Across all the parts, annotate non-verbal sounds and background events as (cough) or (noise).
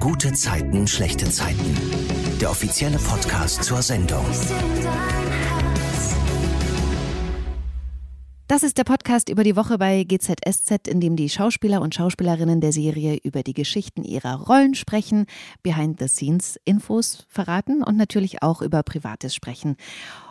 Gute Zeiten, schlechte Zeiten. Der offizielle Podcast zur Sendung. Das ist der Podcast über die Woche bei GZSZ, in dem die Schauspieler und Schauspielerinnen der Serie über die Geschichten ihrer Rollen sprechen, Behind-the-Scenes-Infos verraten und natürlich auch über Privates sprechen.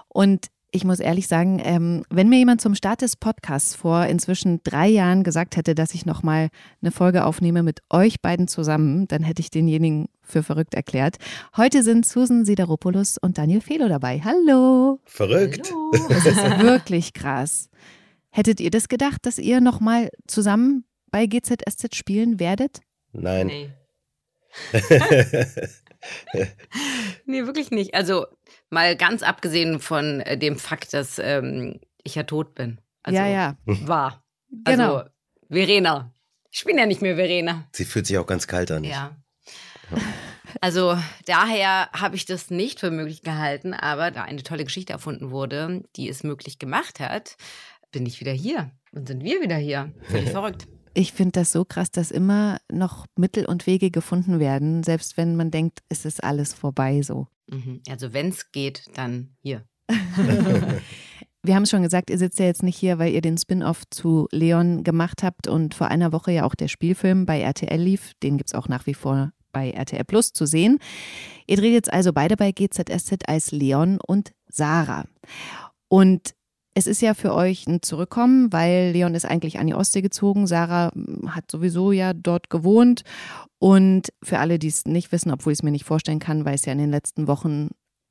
Und ich muss ehrlich sagen, ähm, wenn mir jemand zum Start des Podcasts vor inzwischen drei Jahren gesagt hätte, dass ich nochmal eine Folge aufnehme mit euch beiden zusammen, dann hätte ich denjenigen für verrückt erklärt. Heute sind Susan Sideropoulos und Daniel Felo dabei. Hallo. Verrückt. Hallo. Das ist wirklich krass. Hättet ihr das gedacht, dass ihr nochmal zusammen bei GZSZ spielen werdet? Nein. Nee. (laughs) (laughs) nee, wirklich nicht. Also mal ganz abgesehen von äh, dem Fakt, dass ähm, ich ja tot bin. Also, ja, ja. War. Genau. Also, Verena. Ich bin ja nicht mehr Verena. Sie fühlt sich auch ganz kalt an. Ja. Also daher habe ich das nicht für möglich gehalten, aber da eine tolle Geschichte erfunden wurde, die es möglich gemacht hat, bin ich wieder hier und sind wir wieder hier. Völlig (laughs) verrückt. Ich finde das so krass, dass immer noch Mittel und Wege gefunden werden, selbst wenn man denkt, es ist alles vorbei so. Mhm. Also wenn es geht, dann hier. (laughs) Wir haben es schon gesagt, ihr sitzt ja jetzt nicht hier, weil ihr den Spin-off zu Leon gemacht habt und vor einer Woche ja auch der Spielfilm bei RTL lief. Den gibt es auch nach wie vor bei RTL Plus zu sehen. Ihr dreht jetzt also beide bei GZSZ als Leon und Sarah. Und es ist ja für euch ein Zurückkommen, weil Leon ist eigentlich an die Ostsee gezogen. Sarah hm, hat sowieso ja dort gewohnt. Und für alle, die es nicht wissen, obwohl ich es mir nicht vorstellen kann, weil es ja in den letzten Wochen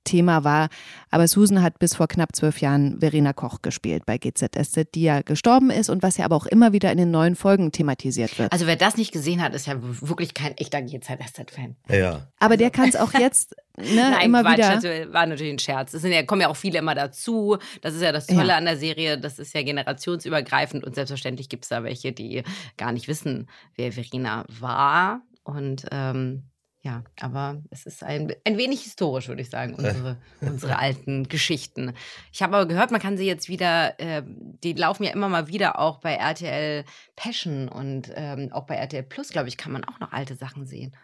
Thema war. Aber Susan hat bis vor knapp zwölf Jahren Verena Koch gespielt bei GZSZ, die ja gestorben ist und was ja aber auch immer wieder in den neuen Folgen thematisiert wird. Also wer das nicht gesehen hat, ist ja wirklich kein echter GZSZ-Fan. Ja. Aber der kann es auch (laughs) jetzt ne, Nein, immer Quatsch, wieder. das war natürlich ein Scherz. Es sind ja, kommen ja auch viele immer dazu. Das ist ja das Tolle Ja. an der Serie. Das ist ja generationsübergreifend und selbstverständlich gibt es da welche, die gar nicht wissen, wer Verena war. Und ähm, ja, aber es ist ein, ein wenig historisch, würde ich sagen, unsere, (laughs) unsere alten Geschichten. Ich habe aber gehört, man kann sie jetzt wieder, äh, die laufen ja immer mal wieder auch bei RTL Passion und ähm, auch bei RTL Plus, glaube ich, kann man auch noch alte Sachen sehen.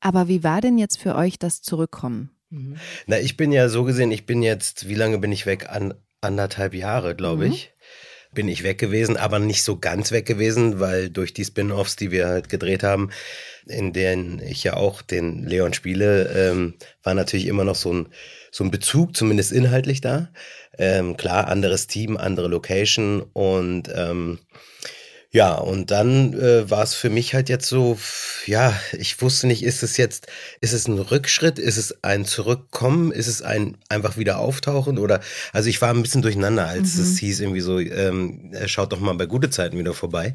Aber wie war denn jetzt für euch das Zurückkommen? Mhm. Na, ich bin ja so gesehen, ich bin jetzt, wie lange bin ich weg? An, anderthalb Jahre, glaube Mhm. ich. Bin ich weg gewesen, aber nicht so ganz weg gewesen, weil durch die Spin-offs, die wir halt gedreht haben, in denen ich ja auch den Leon spiele, ähm, war natürlich immer noch so ein, so ein Bezug, zumindest inhaltlich da. Ähm, klar, anderes Team, andere Location und ähm, ja, und dann äh, war es für mich halt jetzt so, ja, ich wusste nicht, ist es jetzt, ist es ein Rückschritt, ist es ein Zurückkommen, ist es ein einfach wieder auftauchen oder, also ich war ein bisschen durcheinander, als Mhm. es hieß irgendwie so, ähm, äh, schaut doch mal bei gute Zeiten wieder vorbei.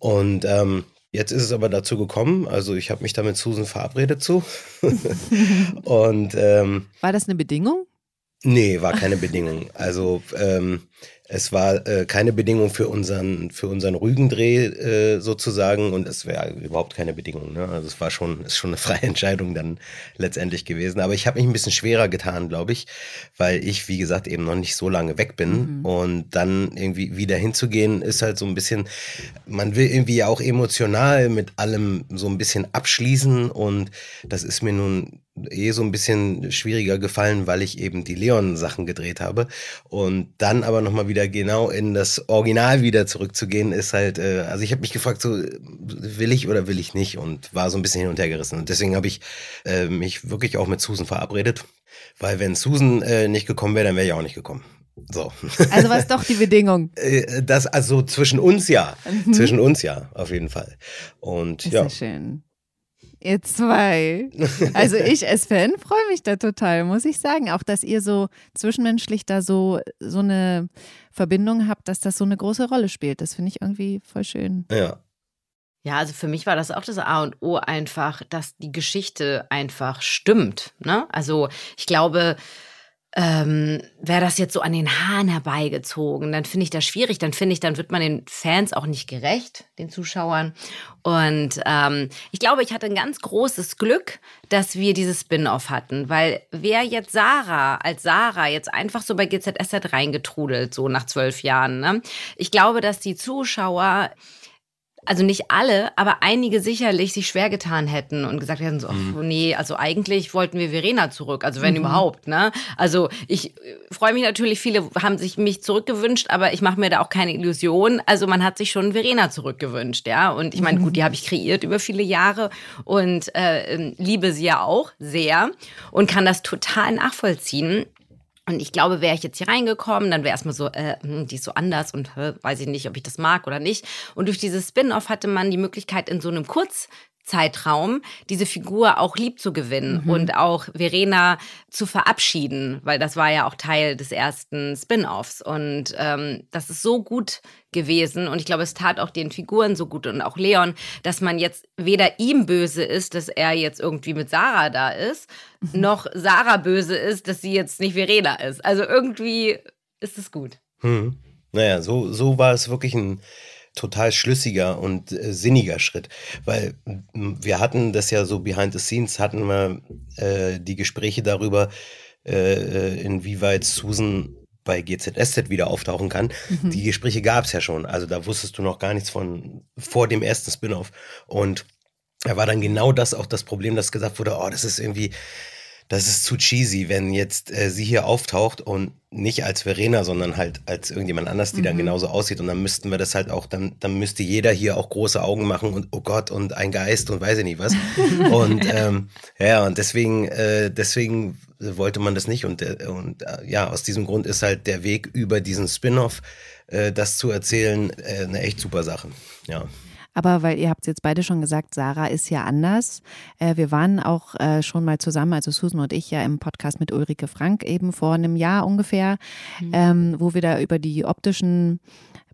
Und ähm, jetzt ist es aber dazu gekommen, also ich habe mich da mit Susan verabredet zu. (laughs) (laughs) und ähm, War das eine Bedingung? Nee, war keine Bedingung. Also ähm, es war äh, keine Bedingung für unseren für unseren Rügendreh äh, sozusagen und es wäre überhaupt keine Bedingung. Ne? Also es war schon ist schon eine freie (laughs) Entscheidung dann letztendlich gewesen. Aber ich habe mich ein bisschen schwerer getan, glaube ich, weil ich wie gesagt eben noch nicht so lange weg bin und dann irgendwie wieder hinzugehen ist halt so ein bisschen. Man will irgendwie auch emotional mit allem so ein bisschen abschließen und das ist mir nun eh so ein bisschen schwieriger gefallen, weil ich eben die Leon-Sachen gedreht habe. Und dann aber nochmal wieder genau in das Original wieder zurückzugehen, ist halt, äh, also ich habe mich gefragt, so will ich oder will ich nicht und war so ein bisschen hin und her gerissen. Und deswegen habe ich äh, mich wirklich auch mit Susan verabredet, weil wenn Susan äh, nicht gekommen wäre, dann wäre ich auch nicht gekommen. So. Also war es doch die Bedingung. (laughs) Äh, Das, also zwischen uns ja. Zwischen uns ja, auf jeden Fall. Und Ist ja. ja schön. Ihr zwei. (laughs) Also ich als Fan freue mich da total, muss ich sagen. Auch, dass ihr so zwischenmenschlich da so, so eine Verbindung habt, dass das so eine große Rolle spielt. Das finde ich irgendwie voll schön. Ja. Ja, also für mich war das auch das A und O einfach, dass die Geschichte einfach stimmt. Ne? Also ich glaube, ähm, wäre das jetzt so an den Haaren herbeigezogen, dann finde ich das schwierig. Dann finde ich, dann wird man den Fans auch nicht gerecht, den Zuschauern. Und ähm, ich glaube, ich hatte ein ganz großes Glück, dass wir dieses Spin-off hatten, weil wer jetzt Sarah als Sarah jetzt einfach so bei GZSZ reingetrudelt, so nach zwölf Jahren, ne? ich glaube, dass die Zuschauer also nicht alle, aber einige sicherlich sich schwer getan hätten und gesagt hätten so, mhm. oh, nee, also eigentlich wollten wir Verena zurück, also wenn mhm. überhaupt, ne? Also ich äh, freue mich natürlich, viele haben sich mich zurückgewünscht, aber ich mache mir da auch keine Illusion. Also man hat sich schon Verena zurückgewünscht, ja? Und ich meine, gut, die habe ich kreiert über viele Jahre und äh, ähm, liebe sie ja auch sehr und kann das total nachvollziehen. Und ich glaube, wäre ich jetzt hier reingekommen, dann wäre erstmal so, äh, hm, die ist so anders und äh, weiß ich nicht, ob ich das mag oder nicht. Und durch dieses Spin-off hatte man die Möglichkeit, in so einem Kurz- Zeitraum diese Figur auch lieb zu gewinnen mhm. und auch Verena zu verabschieden, weil das war ja auch Teil des ersten Spin-offs und ähm, das ist so gut gewesen und ich glaube, es tat auch den Figuren so gut und auch Leon, dass man jetzt weder ihm böse ist, dass er jetzt irgendwie mit Sarah da ist, mhm. noch Sarah böse ist, dass sie jetzt nicht Verena ist. Also irgendwie ist es gut. Hm. Naja, so, so war es wirklich ein total schlüssiger und äh, sinniger Schritt, weil wir hatten das ja so behind the scenes, hatten wir äh, die Gespräche darüber, äh, äh inwieweit Susan bei GZSZ wieder auftauchen kann. Mhm. Die Gespräche gab es ja schon, also da wusstest du noch gar nichts von vor dem ersten Spin-off und da war dann genau das auch das Problem, dass gesagt wurde, oh, das ist irgendwie das ist zu cheesy, wenn jetzt äh, sie hier auftaucht und nicht als Verena, sondern halt als irgendjemand anders, die mhm. dann genauso aussieht. Und dann müssten wir das halt auch, dann, dann müsste jeder hier auch große Augen machen und oh Gott und ein Geist und weiß ich nicht was. (laughs) und ähm, ja, und deswegen, äh, deswegen wollte man das nicht. Und, äh, und äh, ja, aus diesem Grund ist halt der Weg über diesen Spin-off, äh, das zu erzählen, äh, eine echt super Sache. Ja. Aber weil ihr habt es jetzt beide schon gesagt, Sarah ist ja anders. Äh, wir waren auch äh, schon mal zusammen, also Susan und ich ja im Podcast mit Ulrike Frank eben vor einem Jahr ungefähr, mhm. ähm, wo wir da über die optischen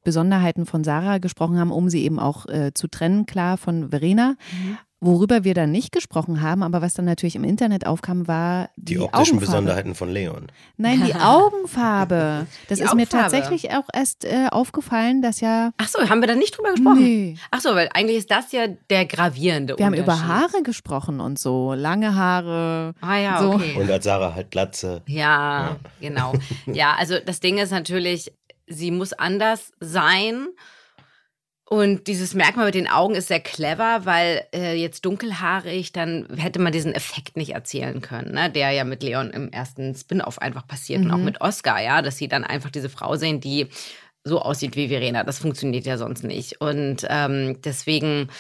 Besonderheiten von Sarah gesprochen haben, um sie eben auch äh, zu trennen, klar, von Verena. Mhm. Worüber wir dann nicht gesprochen haben, aber was dann natürlich im Internet aufkam, war die, die optischen Augenfarbe. Besonderheiten von Leon. Nein, die (laughs) Augenfarbe. Das die ist Augenfarbe. mir tatsächlich auch erst äh, aufgefallen, dass ja. Ach so, haben wir da nicht drüber gesprochen? Nee. Ach so, weil eigentlich ist das ja der gravierende Wir haben über Haare gesprochen und so, lange Haare. Ah ja, so. okay. Und als Sarah halt Glatze. Ja, ja, genau. Ja, also das Ding ist natürlich, sie muss anders sein. Und dieses Merkmal mit den Augen ist sehr clever, weil äh, jetzt dunkelhaarig, dann hätte man diesen Effekt nicht erzählen können, ne? der ja mit Leon im ersten Spin-off einfach passiert mhm. und auch mhm. mit Oscar, ja, dass sie dann einfach diese Frau sehen, die so aussieht wie Verena. Das funktioniert ja sonst nicht. Und ähm, deswegen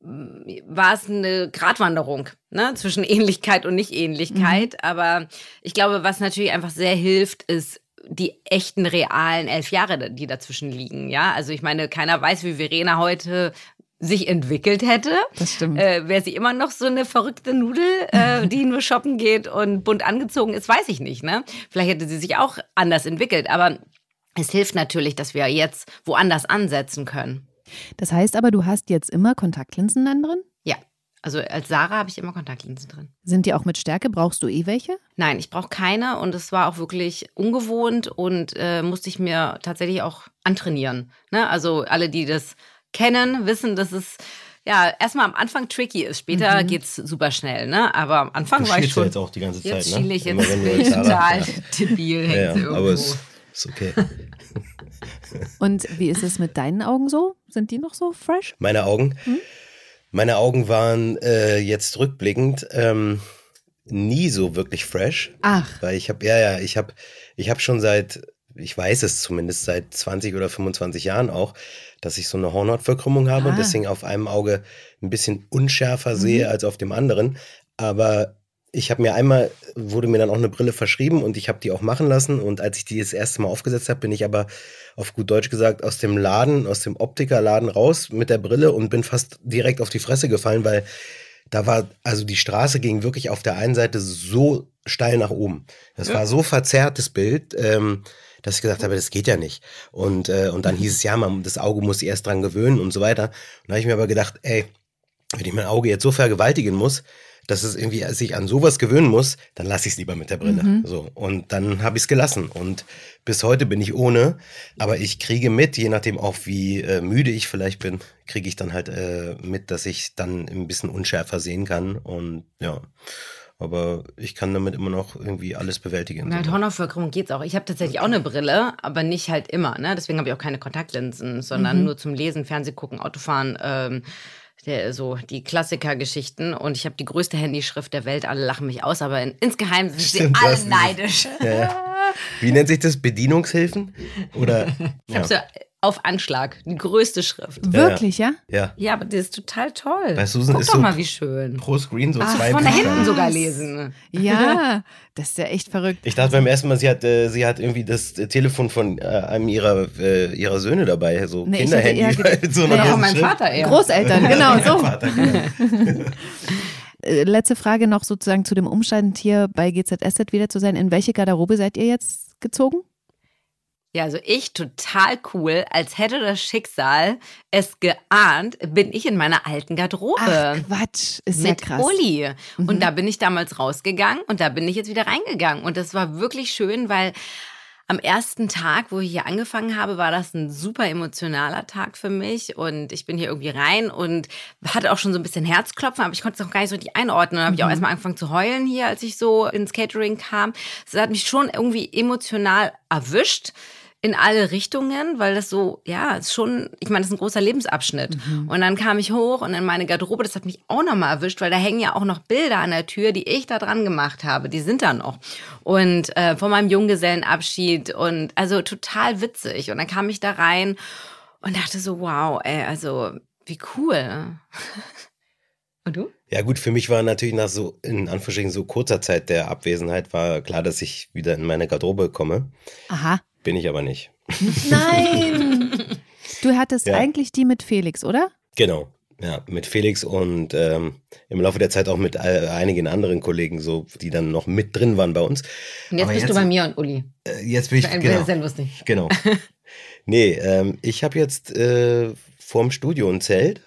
mm, war es eine Gratwanderung ne, zwischen Ähnlichkeit und Nicht-Ähnlichkeit. Mhm. Aber ich glaube, was natürlich einfach sehr hilft, ist die echten, realen elf Jahre, die dazwischen liegen. Ja, also ich meine, keiner weiß, wie Verena heute sich entwickelt hätte. Das stimmt. Äh, Wäre sie immer noch so eine verrückte Nudel, äh, (laughs) die nur shoppen geht und bunt angezogen ist, weiß ich nicht. Ne? Vielleicht hätte sie sich auch anders entwickelt. Aber es hilft natürlich, dass wir jetzt woanders ansetzen können. Das heißt aber, du hast jetzt immer Kontaktlinsen dann drin? Also als Sarah habe ich immer Kontaktlinsen drin. Sind die auch mit Stärke? Brauchst du eh welche? Nein, ich brauche keine und es war auch wirklich ungewohnt und äh, musste ich mir tatsächlich auch antrainieren. Ne? Also alle, die das kennen, wissen, dass es ja erstmal am Anfang tricky ist. Später mhm. es super schnell, ne? Aber am Anfang du war ich schon. jetzt auch die ganze Zeit, jetzt ne? Schiele ich jetzt ich (laughs) total debil, ja, ja, irgendwo. Aber es ist okay. und wie ist es mit deinen Augen so? Sind die noch so fresh? Meine Augen? Hm? Meine Augen waren äh, jetzt rückblickend ähm, nie so wirklich fresh. Ach. Weil ich habe, ja, ja, ich habe ich hab schon seit, ich weiß es zumindest, seit 20 oder 25 Jahren auch, dass ich so eine Hornhautverkrümmung habe ah. und deswegen auf einem Auge ein bisschen unschärfer mhm. sehe als auf dem anderen. Aber ich habe mir einmal, wurde mir dann auch eine Brille verschrieben und ich habe die auch machen lassen. Und als ich die das erste Mal aufgesetzt habe, bin ich aber auf gut Deutsch gesagt aus dem Laden, aus dem Optikerladen raus mit der Brille und bin fast direkt auf die Fresse gefallen, weil da war, also die Straße ging wirklich auf der einen Seite so steil nach oben. Das ja. war so verzerrtes Bild, ähm, dass ich gesagt habe, das geht ja nicht. Und, äh, und dann hieß es, ja, man, das Auge muss sich erst dran gewöhnen und so weiter. Und da habe ich mir aber gedacht, ey, wenn ich mein Auge jetzt so vergewaltigen muss, dass es irgendwie sich an sowas gewöhnen muss, dann lasse ich es lieber mit der Brille. Mhm. So. Und dann habe ich es gelassen. Und bis heute bin ich ohne. Aber ich kriege mit, je nachdem auch wie äh, müde ich vielleicht bin, kriege ich dann halt äh, mit, dass ich dann ein bisschen unschärfer sehen kann. Und ja. Aber ich kann damit immer noch irgendwie alles bewältigen. Mit Hornhautverkrümmung geht's auch. Ich habe tatsächlich auch eine Brille, aber nicht halt immer. Ne? Deswegen habe ich auch keine Kontaktlinsen, sondern Mhm. nur zum Lesen, Fernseh gucken, Autofahren. Ähm, der, so die Klassikergeschichten und ich habe die größte Handyschrift der Welt. Alle lachen mich aus, aber in, insgeheim sind Stimmt, sie alle neidisch. Ja, ja. (laughs) Wie nennt sich das? Bedienungshilfen? Oder? Ich habe so auf Anschlag die größte Schrift. Wirklich, ja? Ja. Ja, aber das ist total toll. Bei Susan Guck ist doch so mal, wie schön. Pro Screen so Ach, zwei Von da hinten sogar lesen. Ja, (laughs) das ist ja echt verrückt. Ich dachte beim ersten Mal, sie hat, äh, sie hat irgendwie das äh, Telefon von äh, einem ihrer, äh, ihrer Söhne dabei, so Nee, ich Kinderhandy. gedacht- (laughs) mit so einer Ja, Ja, großen mein Schrift. Vater eher. Großeltern, genau so. Vater, genau. (laughs) Äh, Letzte Frage noch sozusagen zu dem Umstand hier bei GZSZ wieder zu sein. In welche Garderobe seid ihr jetzt gezogen? Ja, also ich total cool, als hätte das Schicksal es geahnt, bin ich in meiner alten Garderobe. Ach, Quatsch, ist ja mit krass. Uli. Mhm. Und da bin ich damals rausgegangen und da bin ich jetzt wieder reingegangen. Und das war wirklich schön, weil am ersten Tag, wo ich hier angefangen habe, war das ein super emotionaler Tag für mich. Und ich bin hier irgendwie rein und hatte auch schon so ein bisschen Herzklopfen, aber ich konnte es noch gar nicht so richtig einordnen. Dann habe ich auch Mhm. erstmal angefangen zu heulen hier, als ich so ins Catering kam. Das hat mich schon irgendwie emotional erwischt in alle Richtungen, weil das so, ja, ist schon, ich meine, das ist ein großer Lebensabschnitt. Und dann kam ich hoch und in meine Garderobe, das hat mich auch nochmal erwischt, weil da hängen ja auch noch Bilder an der Tür, die ich da dran gemacht habe, die sind da noch. Und äh, von meinem Junggesellenabschied und also total witzig. Und dann kam ich da rein und dachte so, wow, ey, also wie cool. (laughs) Und du? Ja gut, für mich war natürlich nach so, in Anführungsstrichen, so kurzer Zeit der Abwesenheit, war klar, dass ich wieder in meine Garderobe komme. Aha. Bin ich aber nicht. Nein! Du hattest Ja. eigentlich die mit Felix, oder? Genau. Ja, mit Felix und ähm, im Laufe der Zeit auch mit äh, einigen anderen Kollegen, so, die dann noch mit drin waren bei uns. Und jetzt Aber bist du bei mir und Uli. Äh, jetzt bin ich, Das genau. ja lustig. Genau. (laughs) nee, ähm, ich habe jetzt äh, vorm Studio ein Zelt.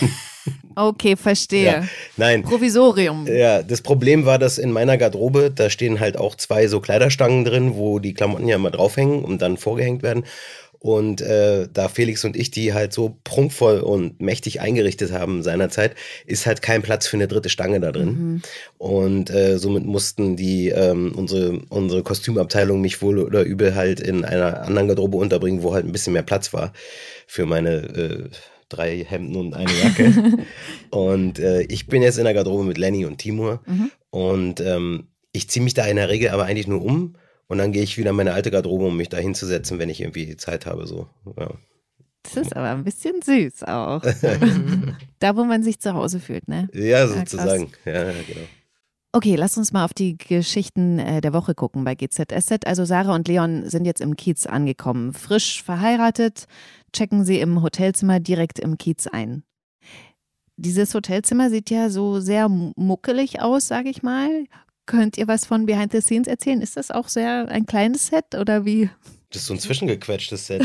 (laughs) Okay, verstehe. Ja. Nein. Provisorium. Ja, das Problem war, dass in meiner Garderobe, da stehen halt auch zwei so Kleiderstangen drin, wo die Klamotten ja immer draufhängen und dann vorgehängt werden. Und äh, da Felix und ich die halt so prunkvoll und mächtig eingerichtet haben seinerzeit, ist halt kein Platz für eine dritte Stange da drin. Mhm. Und äh, somit mussten die ähm, unsere, unsere Kostümabteilung mich wohl oder übel halt in einer anderen Garderobe unterbringen, wo halt ein bisschen mehr Platz war für meine äh, drei Hemden und eine Jacke. (laughs) und äh, ich bin jetzt in der Garderobe mit Lenny und Timur. Mhm. Und ähm, ich ziehe mich da in der Regel aber eigentlich nur um. Und dann gehe ich wieder in meine alte Garderobe, um mich da hinzusetzen, wenn ich irgendwie Zeit habe. So. Ja. Das ist aber ein bisschen süß auch. (laughs) da, wo man sich zu Hause fühlt, ne? Ja, krass. sozusagen. Ja, ja, genau. Okay, lass uns mal auf die Geschichten äh, der Woche gucken bei GZSZ. Also Sarah und Leon sind jetzt im Kiez angekommen. Frisch verheiratet, checken sie im Hotelzimmer direkt im Kiez ein. Dieses Hotelzimmer sieht ja so sehr muckelig aus, sage ich mal. Könnt ihr was von Behind the Scenes erzählen? Ist das auch sehr ein kleines Set oder wie? Das ist so ein zwischengequetschtes Set.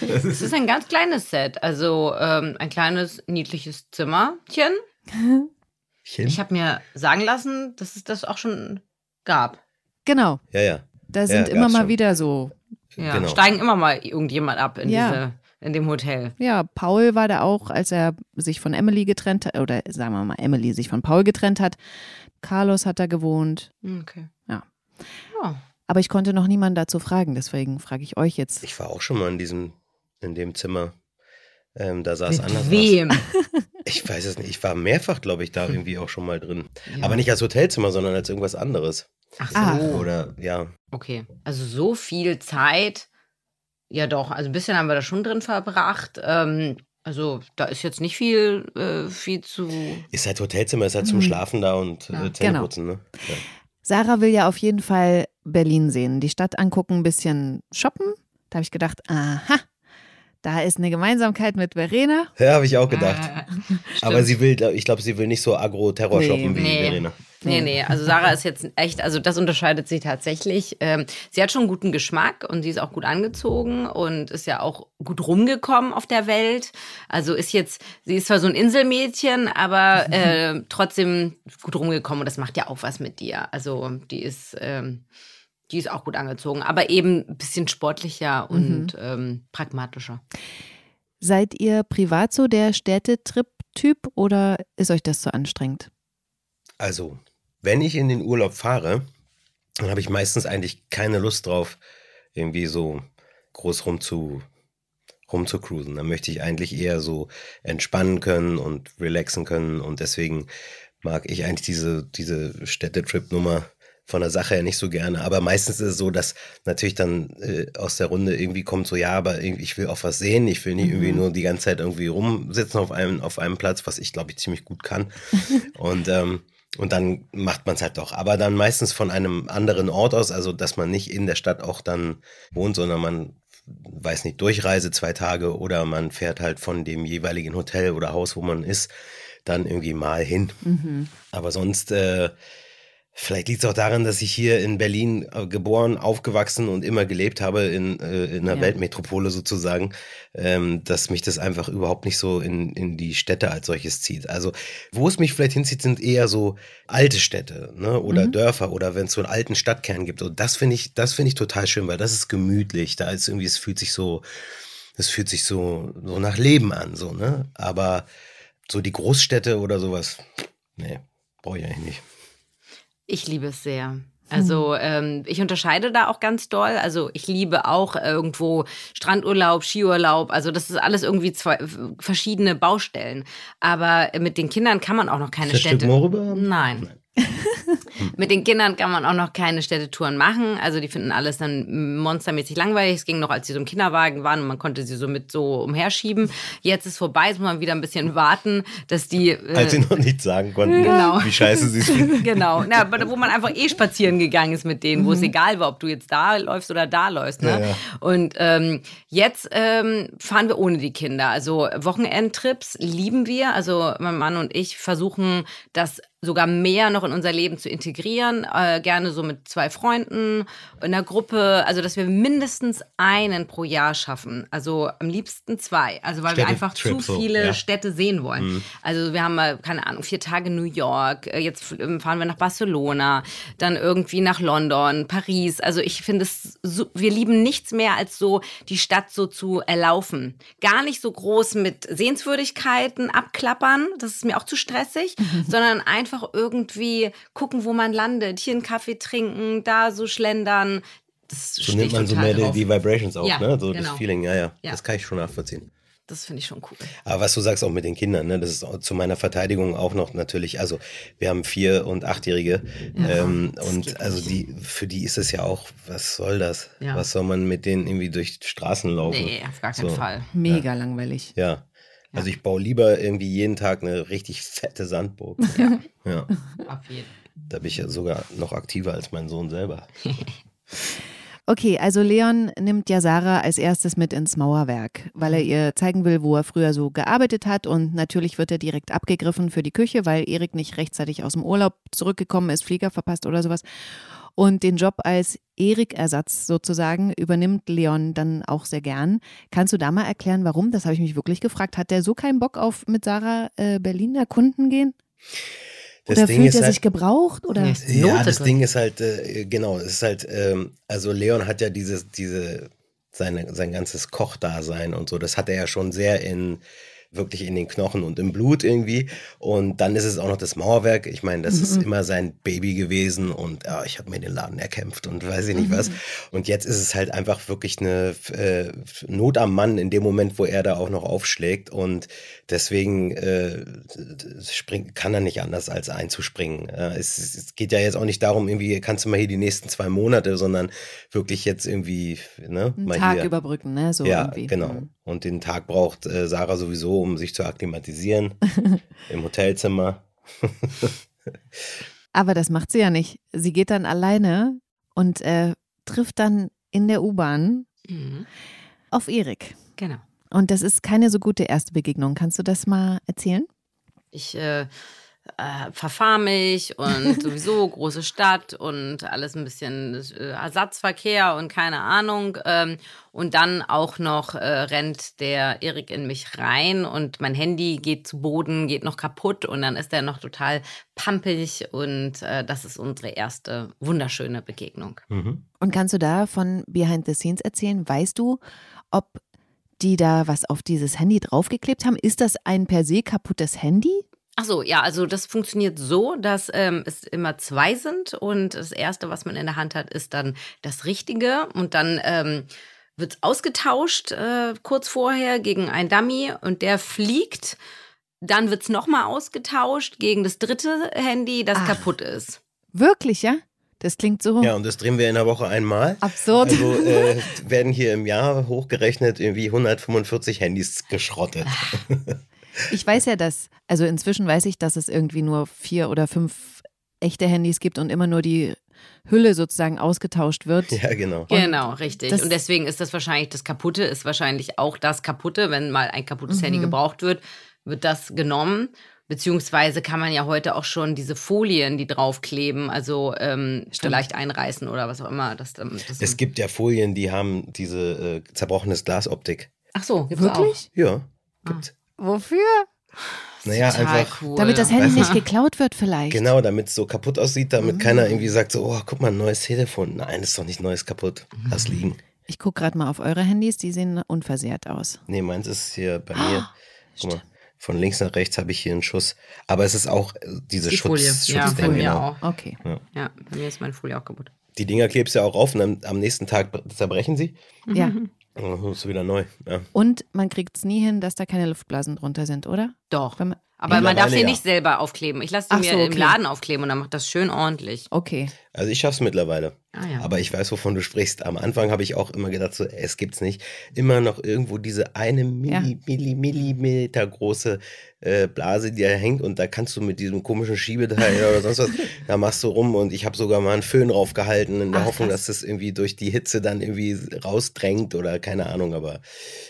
Es ist ein ganz kleines Set, also ähm, ein kleines niedliches Zimmerchen. (laughs) Ich habe mir sagen lassen, dass es das auch schon gab. Genau, Ja, ja. da sind Ja, immer mal schon. wieder so. Ja, Genau. steigen immer mal irgendjemand ab in, Ja. diese, in dem Hotel. Ja, Paul war da auch, als er sich von Emily getrennt hat, oder sagen wir mal, Emily sich von Paul getrennt hat. Carlos hat da gewohnt. Okay. Ja. Ja. Aber ich konnte noch niemanden dazu fragen, deswegen frage ich euch jetzt. Ich war auch schon mal in diesem, in dem Zimmer. Ähm, da sah es anders Mit wem? aus. (laughs) Ich weiß es nicht. Ich war mehrfach, glaube ich, da irgendwie auch schon mal drin. Ja. Aber nicht als Hotelzimmer, sondern als irgendwas anderes. Ach so. Ah. Oder ja. Okay. Also so viel Zeit. Ja, doch. Also ein bisschen haben wir da schon drin verbracht. Ähm, also da ist jetzt nicht viel, äh, viel zu. Ist halt Hotelzimmer, ist halt zum Mhm. Schlafen da und Ja. äh, Zähneputzen, ne? Ja. Sarah will ja auf jeden Fall Berlin sehen, die Stadt angucken, ein bisschen shoppen. Da habe ich gedacht, aha, da ist eine Gemeinsamkeit mit Verena. Ja, habe ich auch gedacht. Äh, Aber sie will, ich glaube, sie will nicht so Agro-Terror Nee, shoppen wie nee. Verena. Nee, nee, also Sarah ist jetzt echt, also das unterscheidet sie tatsächlich. Ähm, sie hat schon guten Geschmack und sie ist auch gut angezogen und ist ja auch gut rumgekommen auf der Welt. Also ist jetzt, sie ist zwar so ein Inselmädchen, aber (laughs) äh, trotzdem gut rumgekommen und das macht ja auch was mit dir. Also die ist, ähm, die ist auch gut angezogen, aber eben ein bisschen sportlicher und ähm, pragmatischer. Seid ihr privat so der Städtetrip-Typ oder ist euch das zu anstrengend? Also, wenn ich in den Urlaub fahre, dann habe ich meistens eigentlich keine Lust drauf, irgendwie so groß rum zu rumzucruisen. Dann möchte ich eigentlich eher so entspannen können und relaxen können und deswegen mag ich eigentlich diese, diese Städtetrip-Nummer von der Sache her nicht so gerne. Aber meistens ist es so, dass natürlich dann äh, aus der Runde irgendwie kommt so, ja, aber ich will auch was sehen. Ich will nicht mhm. irgendwie nur die ganze Zeit irgendwie rumsitzen auf einem, auf einem Platz, was ich glaube ich ziemlich gut kann. (laughs) und, ähm, und dann macht man es halt doch. Aber dann meistens von einem anderen Ort aus, also dass man nicht in der Stadt auch dann wohnt, sondern man weiß nicht, Durchreise zwei Tage oder man fährt halt von dem jeweiligen Hotel oder Haus, wo man ist, dann irgendwie mal hin. Mhm. Aber sonst äh, Vielleicht liegt es auch daran, dass ich hier in Berlin äh, geboren, aufgewachsen und immer gelebt habe, in, äh, in einer ja. Weltmetropole sozusagen, ähm, dass mich das einfach überhaupt nicht so in, in die Städte als solches zieht. Also, wo es mich vielleicht hinzieht, sind eher so alte Städte ne? oder mhm. Dörfer oder wenn es so einen alten Stadtkern gibt. Und das finde ich, das finde ich total schön, weil das ist gemütlich. Da ist irgendwie, es fühlt sich so, es fühlt sich so, so nach Leben an, so, ne? Aber so die Großstädte oder sowas, nee, brauche ich eigentlich nicht. Ich liebe es sehr. Also ähm, ich unterscheide da auch ganz doll. Also ich liebe auch irgendwo Strandurlaub, Skiurlaub. Also das ist alles irgendwie zwei verschiedene Baustellen. Aber mit den Kindern kann man auch noch keine Städte. Nein. Nein. Mit den Kindern kann man auch noch keine Städtetouren machen. Also die finden alles dann monstermäßig langweilig. Es ging noch, als sie so im Kinderwagen waren und man konnte sie so mit so umherschieben. Jetzt ist vorbei, jetzt muss man wieder ein bisschen warten, dass die. Äh, als sie noch nicht sagen konnten, (laughs) genau. wie scheiße sie sind. (laughs) genau. Na, wo man einfach eh spazieren gegangen ist mit denen, wo es mhm. egal war, ob du jetzt da läufst oder da läufst. Ne? Ja, ja. Und ähm, jetzt ähm, fahren wir ohne die Kinder. Also Wochenendtrips lieben wir. Also mein Mann und ich versuchen das sogar mehr noch in unser Leben zu integrieren, äh, gerne so mit zwei Freunden in der Gruppe, also dass wir mindestens einen pro Jahr schaffen, also am liebsten zwei, also weil wir einfach zu viele so, ja. Städte sehen wollen. Mhm. Also wir haben mal, keine Ahnung, vier Tage New York, äh, jetzt ähm, fahren wir nach Barcelona, dann irgendwie nach London, Paris, also ich finde es, so, wir lieben nichts mehr als so die Stadt so zu erlaufen. Gar nicht so groß mit Sehenswürdigkeiten abklappern, das ist mir auch zu stressig, sondern einfach einfach irgendwie gucken, wo man landet, hier einen Kaffee trinken, da so schlendern. Das so nimmt man so mehr die, die, Vibrations auf, ja, ne? So genau. das Feeling, ja, ja, ja. Das kann ich schon nachvollziehen. Das finde ich schon cool. Aber was du sagst auch mit den Kindern, ne, das ist zu meiner Verteidigung auch noch natürlich. Also wir haben vier und achtjährige ja, ähm, und also die für die ist es ja auch, was soll das? Ja. Was soll man mit denen irgendwie durch Straßen laufen? Nee, auf gar keinen so, Fall. Mega ja. langweilig. Ja. Also ich baue lieber irgendwie jeden Tag eine richtig fette Sandburg. (laughs) Ja. ja. Auf jeden. Da bin ich ja sogar noch aktiver als mein Sohn selber. (laughs) Okay, also Leon nimmt ja Sarah als erstes mit ins Mauerwerk, weil er ihr zeigen will, wo er früher so gearbeitet hat. Und natürlich wird er direkt abgegriffen für die Küche, weil Erik nicht rechtzeitig aus dem Urlaub zurückgekommen ist, Flieger verpasst oder sowas. Und den Job als Erik-Ersatz sozusagen übernimmt Leon dann auch sehr gern. Kannst du da mal erklären, warum? Das habe ich mich wirklich gefragt. Hat der so keinen Bock auf mit Sarah äh, Berlin erkunden gehen? Das oder Ding fühlt er halt, sich gebraucht? Oder? Ja, das Ding ist halt, äh, genau, es ist halt, ähm, also Leon hat ja dieses, diese, seine, sein ganzes Kochdasein und so, das hat er ja schon sehr in wirklich in den Knochen und im Blut irgendwie. Und dann ist es auch noch das Mauerwerk. Ich meine, das mhm. ist immer sein Baby gewesen und ja, ich habe mir den Laden erkämpft und weiß ich nicht mhm. was. Und jetzt ist es halt einfach wirklich eine äh, Not am Mann in dem Moment, wo er da auch noch aufschlägt. Und deswegen äh, spring, kann er nicht anders als einzuspringen. Äh, es, es, geht ja jetzt auch nicht darum, irgendwie kannst du mal hier die nächsten zwei Monate, sondern wirklich jetzt irgendwie ne, Einen mal Tag hier. überbrücken, ne? So ja, irgendwie. genau. Mhm. Und den Tag braucht äh, Sarah sowieso, um sich zu akklimatisieren (laughs) im Hotelzimmer. Aber das macht sie ja nicht. Sie geht dann alleine und äh, trifft dann in der U-Bahn mhm. auf Erik. Genau. Und das ist keine so gute erste Begegnung. Kannst du das mal erzählen? Ich äh, äh, verfahre mich und (laughs) sowieso große Stadt und alles ein bisschen äh, Ersatzverkehr und keine Ahnung. Ähm, und dann auch noch äh, rennt der Erik in mich rein und mein Handy geht zu Boden, geht noch kaputt und dann ist er noch total pampig und äh, das ist unsere erste wunderschöne Begegnung. Mhm. Und kannst du da von Behind the Scenes erzählen? Weißt du, ob die da was auf dieses Handy draufgeklebt haben? Ist das ein per se kaputtes Handy? Ach so, ja, also das funktioniert so, dass ähm, es immer zwei sind und das erste, was man in der Hand hat, ist dann das Richtige und dann ähm, wird es ausgetauscht äh, kurz vorher gegen ein Dummy und der fliegt. Dann wird es nochmal ausgetauscht gegen das dritte Handy, das Ach. kaputt ist. Wirklich, ja? Das klingt so Ja, und das drehen wir in der Woche einmal. absurd. Also (laughs) äh, werden hier im Jahr hochgerechnet irgendwie 145 Handys geschrottet. (laughs) Ich weiß ja, dass, also inzwischen weiß ich, dass es irgendwie nur vier oder fünf echte Handys gibt und immer nur die Hülle sozusagen ausgetauscht wird. Ja, genau. Genau, richtig. und deswegen ist das wahrscheinlich das Kaputte, ist wahrscheinlich auch das Kaputte. Wenn mal ein kaputtes Mhm. Handy gebraucht wird, wird das genommen. Beziehungsweise kann man ja heute auch schon diese Folien, die draufkleben, also ähm, vielleicht einreißen oder was auch immer. Das, ähm, das Es gibt ja Folien, die haben diese äh, zerbrochenes Glasoptik. Ach so, gibt's auch. Wirklich? Ja, gibt. Wofür? Naja, Total einfach. cool. Damit das Handy Weißt du- nicht geklaut wird vielleicht. Genau, damit es so kaputt aussieht, damit Mhm. keiner irgendwie sagt so, oh, guck mal, ein neues Telefon. Nein, ist doch nicht neues kaputt. Lass Mhm. liegen. Ich gucke gerade mal auf eure Handys, die sehen unversehrt aus. Nee, meins ist hier bei mir. Ah, Guck mal, von links nach rechts habe ich hier einen Schuss. Aber es ist auch äh, diese Die Schutz, Folie. Ja, Schutzding, von mir genau. auch. Okay. Ja, bei mir ist meine Folie auch kaputt. Die Dinger klebst du ja auch auf und dann, am nächsten Tag zerbrechen sie. Ja. (laughs) Und dann ist wieder neu. Ja. Und man kriegt es nie hin, dass da keine Luftblasen drunter sind, oder? Doch. Wenn man, Aber man darf sie ja. nicht selber aufkleben. Ich lasse sie mir so, im okay. Laden aufkleben und dann macht das schön ordentlich. okay. Also ich schaff's mittlerweile. Ah, ja. Aber ich weiß, wovon du sprichst. Am Anfang habe ich auch immer gedacht, so, es gibt's nicht. Immer noch irgendwo diese eine Milli, Milli, Millimeter große äh, Blase, die da hängt und da kannst du mit diesem komischen Schiebeteil oder sonst was, (laughs) da machst du rum und ich habe sogar mal einen Föhn draufgehalten in der Ach, Hoffnung, krass. dass das irgendwie durch die Hitze dann irgendwie rausdrängt oder keine Ahnung, aber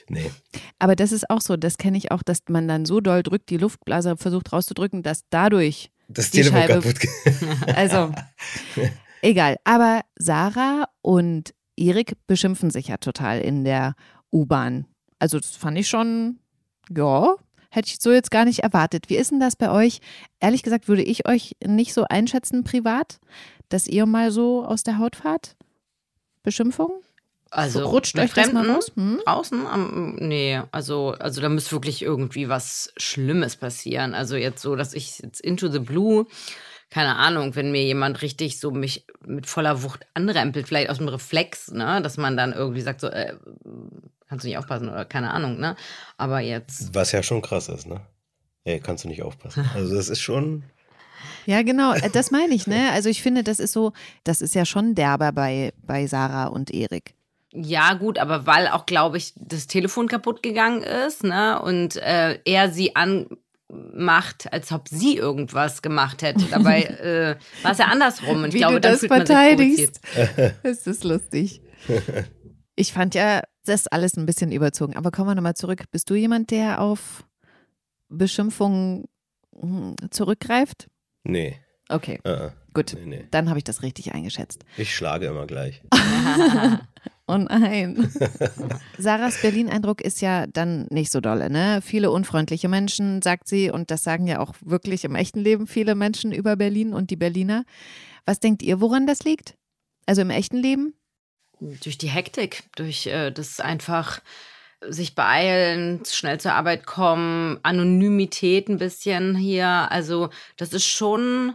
nee. Aber das ist auch so, das kenne ich auch, dass man dann so doll drückt, die Luftblase versucht rauszudrücken, dass dadurch, Das Die Telefon Scheibe- kaputt geht. (laughs) also (laughs) egal. Aber Sarah und Erik beschimpfen sich ja total in der U-Bahn. Also das fand ich schon, ja, hätte ich so jetzt gar nicht erwartet. Wie ist denn das bei euch? Ehrlich gesagt würde ich euch nicht so einschätzen privat, dass ihr mal so aus der Haut fahrt? Beschimpfung? Also Rutscht euch das mal Fremden raus? Hm? Draußen? Am- nee, also, also da müsste wirklich irgendwie was Schlimmes passieren. Also jetzt so, dass ich jetzt into the blue, keine Ahnung, wenn mir jemand richtig so mich mit voller Wucht anrempelt, vielleicht aus dem Reflex, ne, dass man dann irgendwie sagt so, äh, kannst du nicht aufpassen oder keine Ahnung, ne? Aber jetzt, Was ja schon krass ist, ne? Ey, kannst du nicht aufpassen. (laughs) Also das ist schon, Ja, genau, äh, das meine ich, ne? Also ich finde, das ist so, das ist ja schon derber bei, bei Sarah und Erik. ja gut, aber weil auch, glaube ich, das Telefon kaputt gegangen ist, ne, und äh, er sie anmacht, als ob sie irgendwas gemacht hätte. Dabei (laughs) äh, war es ja andersrum. Und ich Wie glaube, du das verteidigst. Das ist lustig. (laughs) Ich fand ja das alles ein bisschen überzogen. Aber kommen wir nochmal zurück. Bist du jemand, der auf Beschimpfungen hm, zurückgreift? nee. Okay, Äh, gut. nee, nee. Dann habe ich das richtig eingeschätzt. Ich schlage immer gleich. (laughs) Oh nein. (laughs) Sarahs Berlin-Eindruck ist ja dann nicht so dolle, ne? Viele unfreundliche Menschen, sagt sie, und das sagen ja auch wirklich im echten Leben viele Menschen über Berlin und die Berliner. Was denkt ihr, woran das liegt? Also im echten Leben? Durch die Hektik, durch äh, das einfach sich beeilen, schnell zur Arbeit kommen, Anonymität ein bisschen hier. Also das ist schon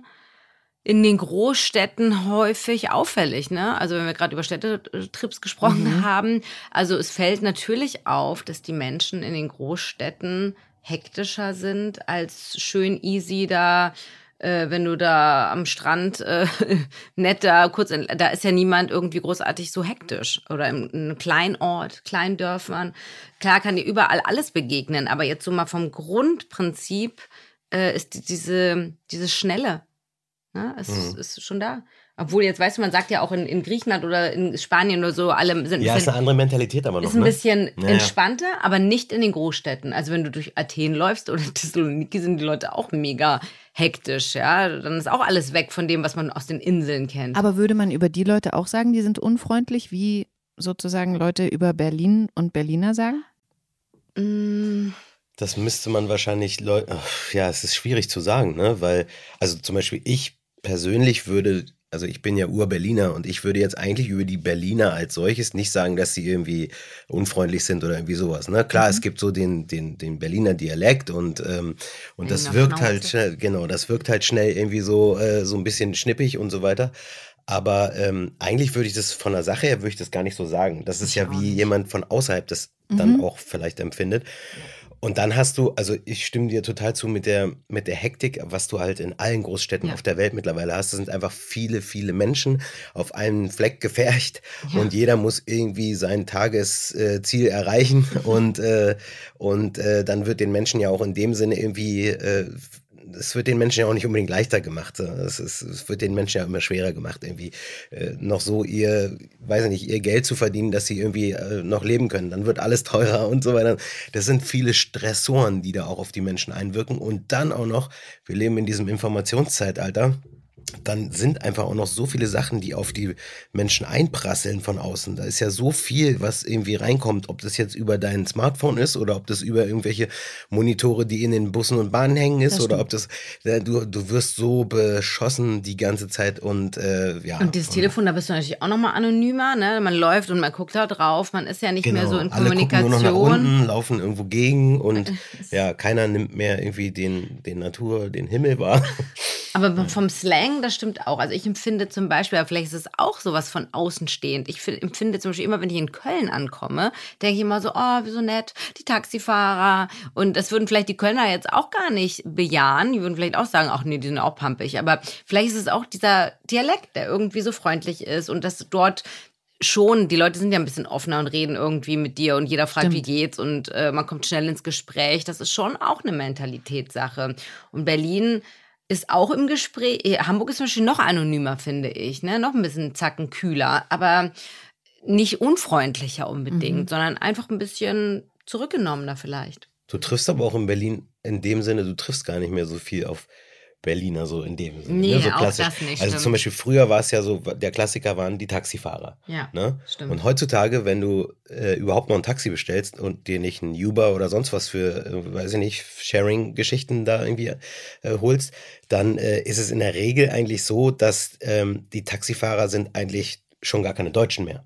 in den Großstädten häufig auffällig, ne? Also wenn wir gerade über Städtetrips gesprochen haben, also es fällt natürlich auf, dass die Menschen in den Großstädten hektischer sind als schön easy da äh, wenn du da am Strand äh, (laughs) nett da kurz, in, da ist ja niemand irgendwie großartig so hektisch. Oder im, in einem Kleinort, Kleindörfern. Klar kann dir überall alles begegnen, aber jetzt so mal vom Grundprinzip äh, ist die, diese, diese Schnelle. Ne? Es Mhm. ist schon da. Obwohl, jetzt weißt du, man sagt ja auch in, in Griechenland oder in Spanien oder so, alle sind ein Ja, ist bisschen, eine andere Mentalität aber noch, ist ein ne? bisschen Ja, ja. entspannter, aber nicht in den Großstädten. Also wenn du durch Athen läufst oder (laughs) Thessaloniki, sind die Leute auch mega hektisch, ja. Dann ist auch alles weg von dem, was man aus den Inseln kennt. Aber würde man über die Leute auch sagen, die sind unfreundlich, wie sozusagen Leute über Berlin und Berliner sagen? Mm, Das müsste man wahrscheinlich, Leu- Ach, ja, es ist schwierig zu sagen, ne? Weil, also zum Beispiel ich persönlich würde also ich bin ja Ur-Berliner und ich würde jetzt eigentlich über die Berliner als solches nicht sagen, dass sie irgendwie unfreundlich sind oder irgendwie sowas. Ne? Klar, mhm. es gibt so den, den, den Berliner Dialekt und, ähm, und das wirkt halt Schnauze. halt schnell, genau, das wirkt halt schnell irgendwie so, äh, so ein bisschen schnippig und so weiter. Aber ähm, eigentlich würde ich das von der Sache her würde ich das gar nicht so sagen. Das ist ich ja wie nicht. jemand von außerhalb das mhm. dann auch vielleicht empfindet. Und dann hast du, also ich stimme dir total zu mit der, mit der Hektik, was du halt in allen Großstädten ja. auf der Welt mittlerweile hast. Das sind einfach viele, viele Menschen auf einem Fleck gefercht (laughs) ja. und jeder muss irgendwie sein Tagesziel erreichen (laughs) und, äh, und äh, dann wird den Menschen ja auch in dem Sinne irgendwie äh, es wird den Menschen ja auch nicht unbedingt leichter gemacht. Es, ist, es wird den Menschen ja immer schwerer gemacht, irgendwie äh, noch so ihr, weiß ich nicht, ihr Geld zu verdienen, dass sie irgendwie äh, noch leben können. Dann wird alles teurer und so weiter. Das sind viele Stressoren, die da auch auf die Menschen einwirken. Und dann auch noch, wir leben in diesem Informationszeitalter dann sind einfach auch noch so viele Sachen, die auf die Menschen einprasseln von außen. Da ist ja so viel, was irgendwie reinkommt, ob das jetzt über dein Smartphone ist oder ob das über irgendwelche Monitore, die in den Bussen und Bahnen hängen ist oder ob das, du, du wirst so beschossen die ganze Zeit und äh, ja. Und dieses Telefon, da bist du natürlich auch nochmal anonymer, ne? Man läuft und man guckt da drauf, man ist ja nicht genau, mehr so in alle Kommunikation. Alle nur noch nach unten, laufen irgendwo gegen und (laughs) ja, keiner nimmt mehr irgendwie den, den Natur, den Himmel wahr. Aber vom Slang, das stimmt auch. Also ich empfinde zum Beispiel, vielleicht ist es auch sowas von außenstehend. Ich empfinde zum Beispiel immer, wenn ich in Köln ankomme, denke ich immer so, oh, wie so nett, die Taxifahrer. Und das würden vielleicht die Kölner jetzt auch gar nicht bejahen. Die würden vielleicht auch sagen, ach nee, die sind auch pampig. Aber vielleicht ist es auch dieser Dialekt, der irgendwie so freundlich ist und dass dort schon, die Leute sind ja ein bisschen offener und reden irgendwie mit dir und jeder fragt, Stimmt. wie geht's und äh, man kommt schnell ins Gespräch. Das ist schon auch eine Mentalitätssache. Und Berlin ist auch im Gespräch. Eh, Hamburg ist zum Beispiel noch anonymer, finde ich, ne? Noch ein bisschen zacken kühler, aber nicht unfreundlicher unbedingt, mhm. sondern einfach ein bisschen zurückgenommener vielleicht. Du triffst aber auch in Berlin in dem Sinne, du triffst gar nicht mehr so viel auf Berliner so in dem Sinne. Nee, ne? so klassisch. auch das nicht. Also stimmt. zum Beispiel früher war es ja so, der Klassiker waren die Taxifahrer. Ja, ne? stimmt. Und heutzutage, wenn du äh, überhaupt noch ein Taxi bestellst und dir nicht ein Uber oder sonst was für, äh, weiß ich nicht, Sharing-Geschichten da irgendwie äh, holst, dann äh, ist es in der Regel eigentlich so, dass ähm, die Taxifahrer sind eigentlich schon gar keine Deutschen mehr.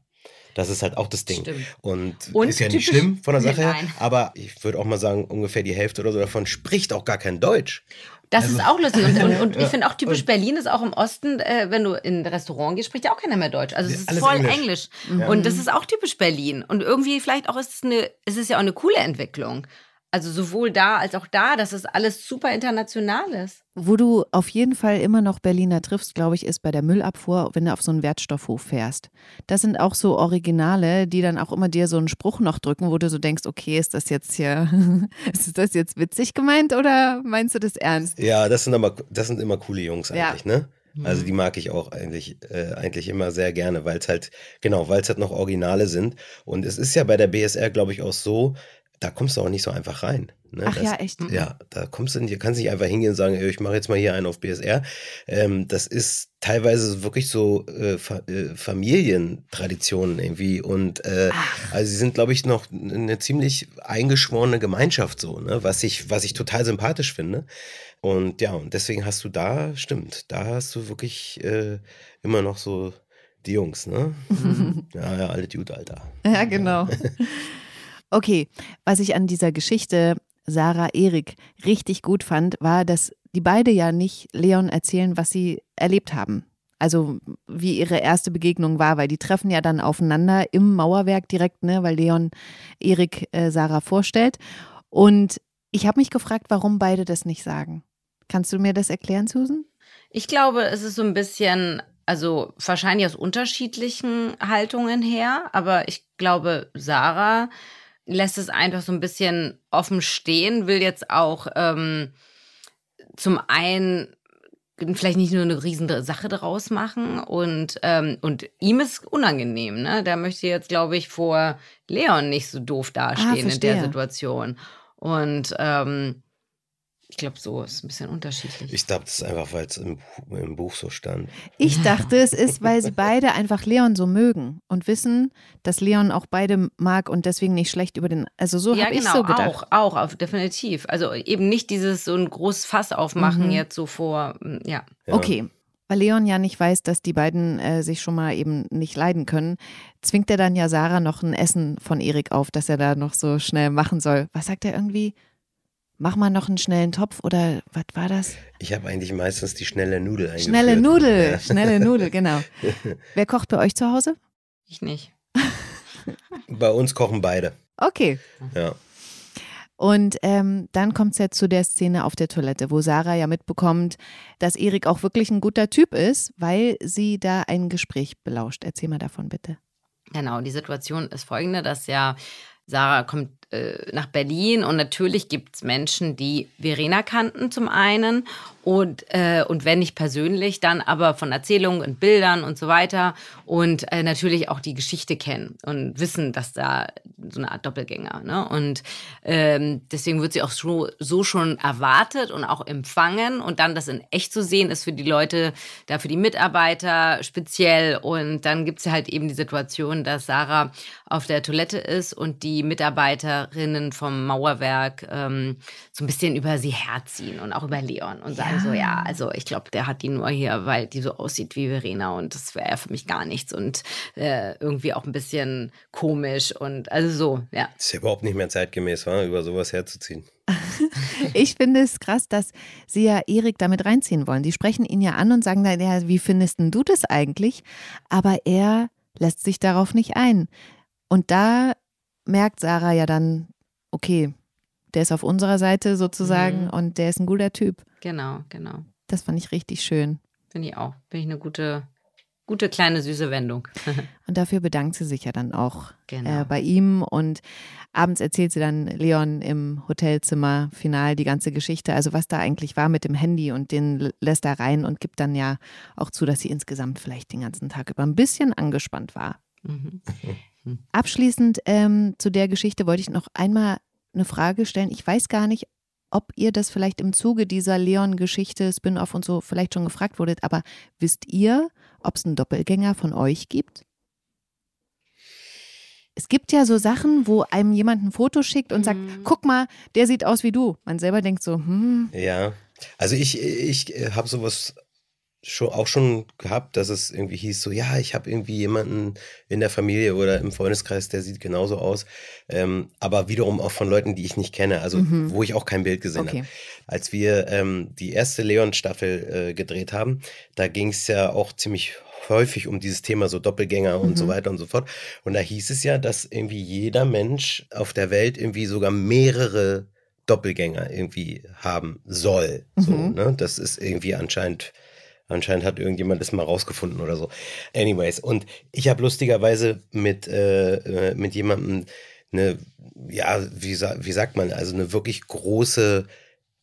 Das ist halt auch das Ding. Stimmt. Und, und ist ja nicht schlimm von der Sache (laughs) her, aber ich würde auch mal sagen, ungefähr die Hälfte oder so davon spricht auch gar kein Deutsch. Das also, ist auch lustig. Und, und, und ich finde auch typisch Berlin ist auch im Osten, äh, wenn du in ein Restaurant gehst, spricht ja auch keiner mehr Deutsch. Also es ist voll Englisch. Englisch. Ja. Und das ist auch typisch Berlin. Und irgendwie vielleicht auch ist es eine, es ist ja auch eine coole Entwicklung. Also sowohl da als auch da, dass es alles super international ist. Wo du auf jeden Fall immer noch Berliner triffst, glaube ich, ist bei der Müllabfuhr, wenn du auf so einen Wertstoffhof fährst. Das sind auch so Originale, die dann auch immer dir so einen Spruch noch drücken, wo du so denkst, okay, ist das jetzt hier, (laughs) ist das jetzt witzig gemeint oder meinst du das ernst? Ja, das sind aber, das sind immer coole Jungs eigentlich, ja. ne? Also die mag ich auch eigentlich, äh, eigentlich immer sehr gerne, weil es halt, genau, weil es halt noch Originale sind. Und es ist ja bei der BSR, glaube ich, auch so, da kommst du auch nicht so einfach rein. Ne? Ach das, ja, echt? Ja, da kommst du nicht, kannst nicht einfach hingehen und sagen, ich mache jetzt mal hier einen auf BSR. Ähm, das ist teilweise wirklich so äh, Fa äh, Familientraditionen irgendwie und äh, also sie sind, glaube ich, noch eine ziemlich eingeschworene Gemeinschaft so, ne? was ich, was ich total sympathisch finde. Und ja, und deswegen hast du da, stimmt, da hast du wirklich äh, immer noch so die Jungs, ne? (laughs) ja, ja, alle Dude, Alter. Ja, genau. Okay, was ich an dieser Geschichte Sarah Erik richtig gut fand, war, dass die beide ja nicht Leon erzählen, was sie erlebt haben. Also wie ihre erste Begegnung war, weil die treffen ja dann aufeinander im Mauerwerk direkt, ne, weil Leon Erik äh, Sarah vorstellt. Und ich habe mich gefragt, warum beide das nicht sagen. Kannst du mir das erklären, Susan? Ich glaube, es ist so ein bisschen, also wahrscheinlich aus unterschiedlichen Haltungen her, aber ich glaube, Sarah lässt es einfach so ein bisschen offen stehen, will jetzt auch ähm, zum einen vielleicht nicht nur eine riesen Sache draus machen und, ähm, und ihm ist unangenehm, ne? Der möchte jetzt, glaube ich, vor Leon nicht so doof dastehen ah, in der Situation. Und ähm, ich glaube, so ist ein bisschen unterschiedlich. Ich glaube, das ist einfach, weil es im, im, Buch so stand. Ich dachte, es ist, weil sie beide einfach Leon so mögen und wissen, dass Leon auch beide mag und deswegen nicht schlecht über den. Also so ja, habe genau, ich so gedacht. Auch, auch, definitiv. Also eben nicht dieses so ein großes Fass aufmachen mhm. jetzt so vor, ja. ja. Okay. weil Leon ja nicht weiß, dass die beiden äh, sich schon mal eben nicht leiden können, zwingt er dann ja Sarah noch ein Essen von Erik auf, dass er da noch so schnell machen soll. Was sagt er irgendwie? Mach mal noch einen schnellen Topf oder was war das? Ich habe eigentlich meistens die schnelle Nudel eingeführt. Schnelle Nudel, ja. schnelle Nudel, genau. (laughs) Wer kocht bei euch zu Hause? Ich nicht. (laughs) Bei uns kochen beide. Okay. Ja. Und ähm, dann kommt es ja zu der Szene auf der Toilette, wo Sarah ja mitbekommt, dass Erik auch wirklich ein guter Typ ist, weil sie da ein Gespräch belauscht. Erzähl mal davon bitte. Genau, die Situation ist folgende, dass ja Sarah kommt äh, nach Berlin und natürlich gibt es Menschen, die Verena kannten zum einen und, äh, und wenn nicht persönlich, dann aber von Erzählungen und Bildern und so weiter und äh, natürlich auch die Geschichte kennen und wissen, dass da so eine Art Doppelgänger. Ne? Und ähm, deswegen wird sie auch so, so schon erwartet und auch empfangen und dann das in echt zu sehen, ist für die Leute, da für die Mitarbeiter speziell und dann gibt es halt eben die Situation, dass Sarah auf der Toilette ist und die Mitarbeiterinnen vom Mauerwerk ähm, so ein bisschen über sie herziehen und auch über Leon und sagen, sagen so, ja, also ich glaube, der hat die nur hier, weil die so aussieht wie Verena und das wäre für mich gar nichts und äh, irgendwie auch ein bisschen komisch und also so, ja. ist ja überhaupt nicht mehr zeitgemäß, war, über sowas herzuziehen. (laughs) ich finde es krass, dass sie ja Erik damit reinziehen wollen. Die sprechen ihn ja an und sagen dann, ja, wie findest du das eigentlich? Aber er lässt sich darauf nicht ein. Und da merkt Sarah ja dann, okay, der ist auf unserer Seite sozusagen mhm. und der ist ein guter Typ. Genau, genau. Das fand ich richtig schön. Finde ich auch. Finde ich eine gute, gute kleine süße Wendung. (laughs) und dafür bedankt sie sich ja dann auch genau. äh, bei ihm und abends erzählt sie dann Leon im Hotelzimmer final die ganze Geschichte, also was da eigentlich war mit dem Handy und den lässt er rein und gibt dann ja auch zu, dass sie insgesamt vielleicht den ganzen Tag über ein bisschen angespannt war. Mhm. (laughs) Abschließend ähm, zu der Geschichte wollte ich noch einmal eine Frage stellen. Ich weiß gar nicht, ob ihr das vielleicht im Zuge dieser Leon-Geschichte, Spin-off und so vielleicht schon gefragt wurdet, aber wisst ihr, ob es einen Doppelgänger von euch gibt? Es gibt ja so Sachen, wo einem jemand ein Foto schickt und sagt, mhm. guck mal, der sieht aus wie du. Man selber denkt so, hm. Ja, also ich, ich habe sowas schon, auch schon gehabt, dass es irgendwie hieß, so ja, ich habe irgendwie jemanden in der Familie oder im Freundeskreis, der sieht genauso aus. Ähm, aber wiederum auch von Leuten, die ich nicht kenne, also mhm. wo ich auch kein Bild gesehen okay. habe. Als wir ähm, die erste Leon-Staffel äh, gedreht haben, da ging es ja auch ziemlich häufig um dieses Thema so Doppelgänger und so mhm. weiter und so fort. Und da hieß es ja, dass irgendwie jeder Mensch auf der Welt irgendwie sogar mehrere Doppelgänger irgendwie haben soll. Mhm. So, ne? Das ist irgendwie anscheinend Anscheinend hat irgendjemand das mal rausgefunden oder so. Anyways, und ich habe lustigerweise mit, äh, äh mit jemandem eine, ja, wie, wie sagt man, also eine wirklich große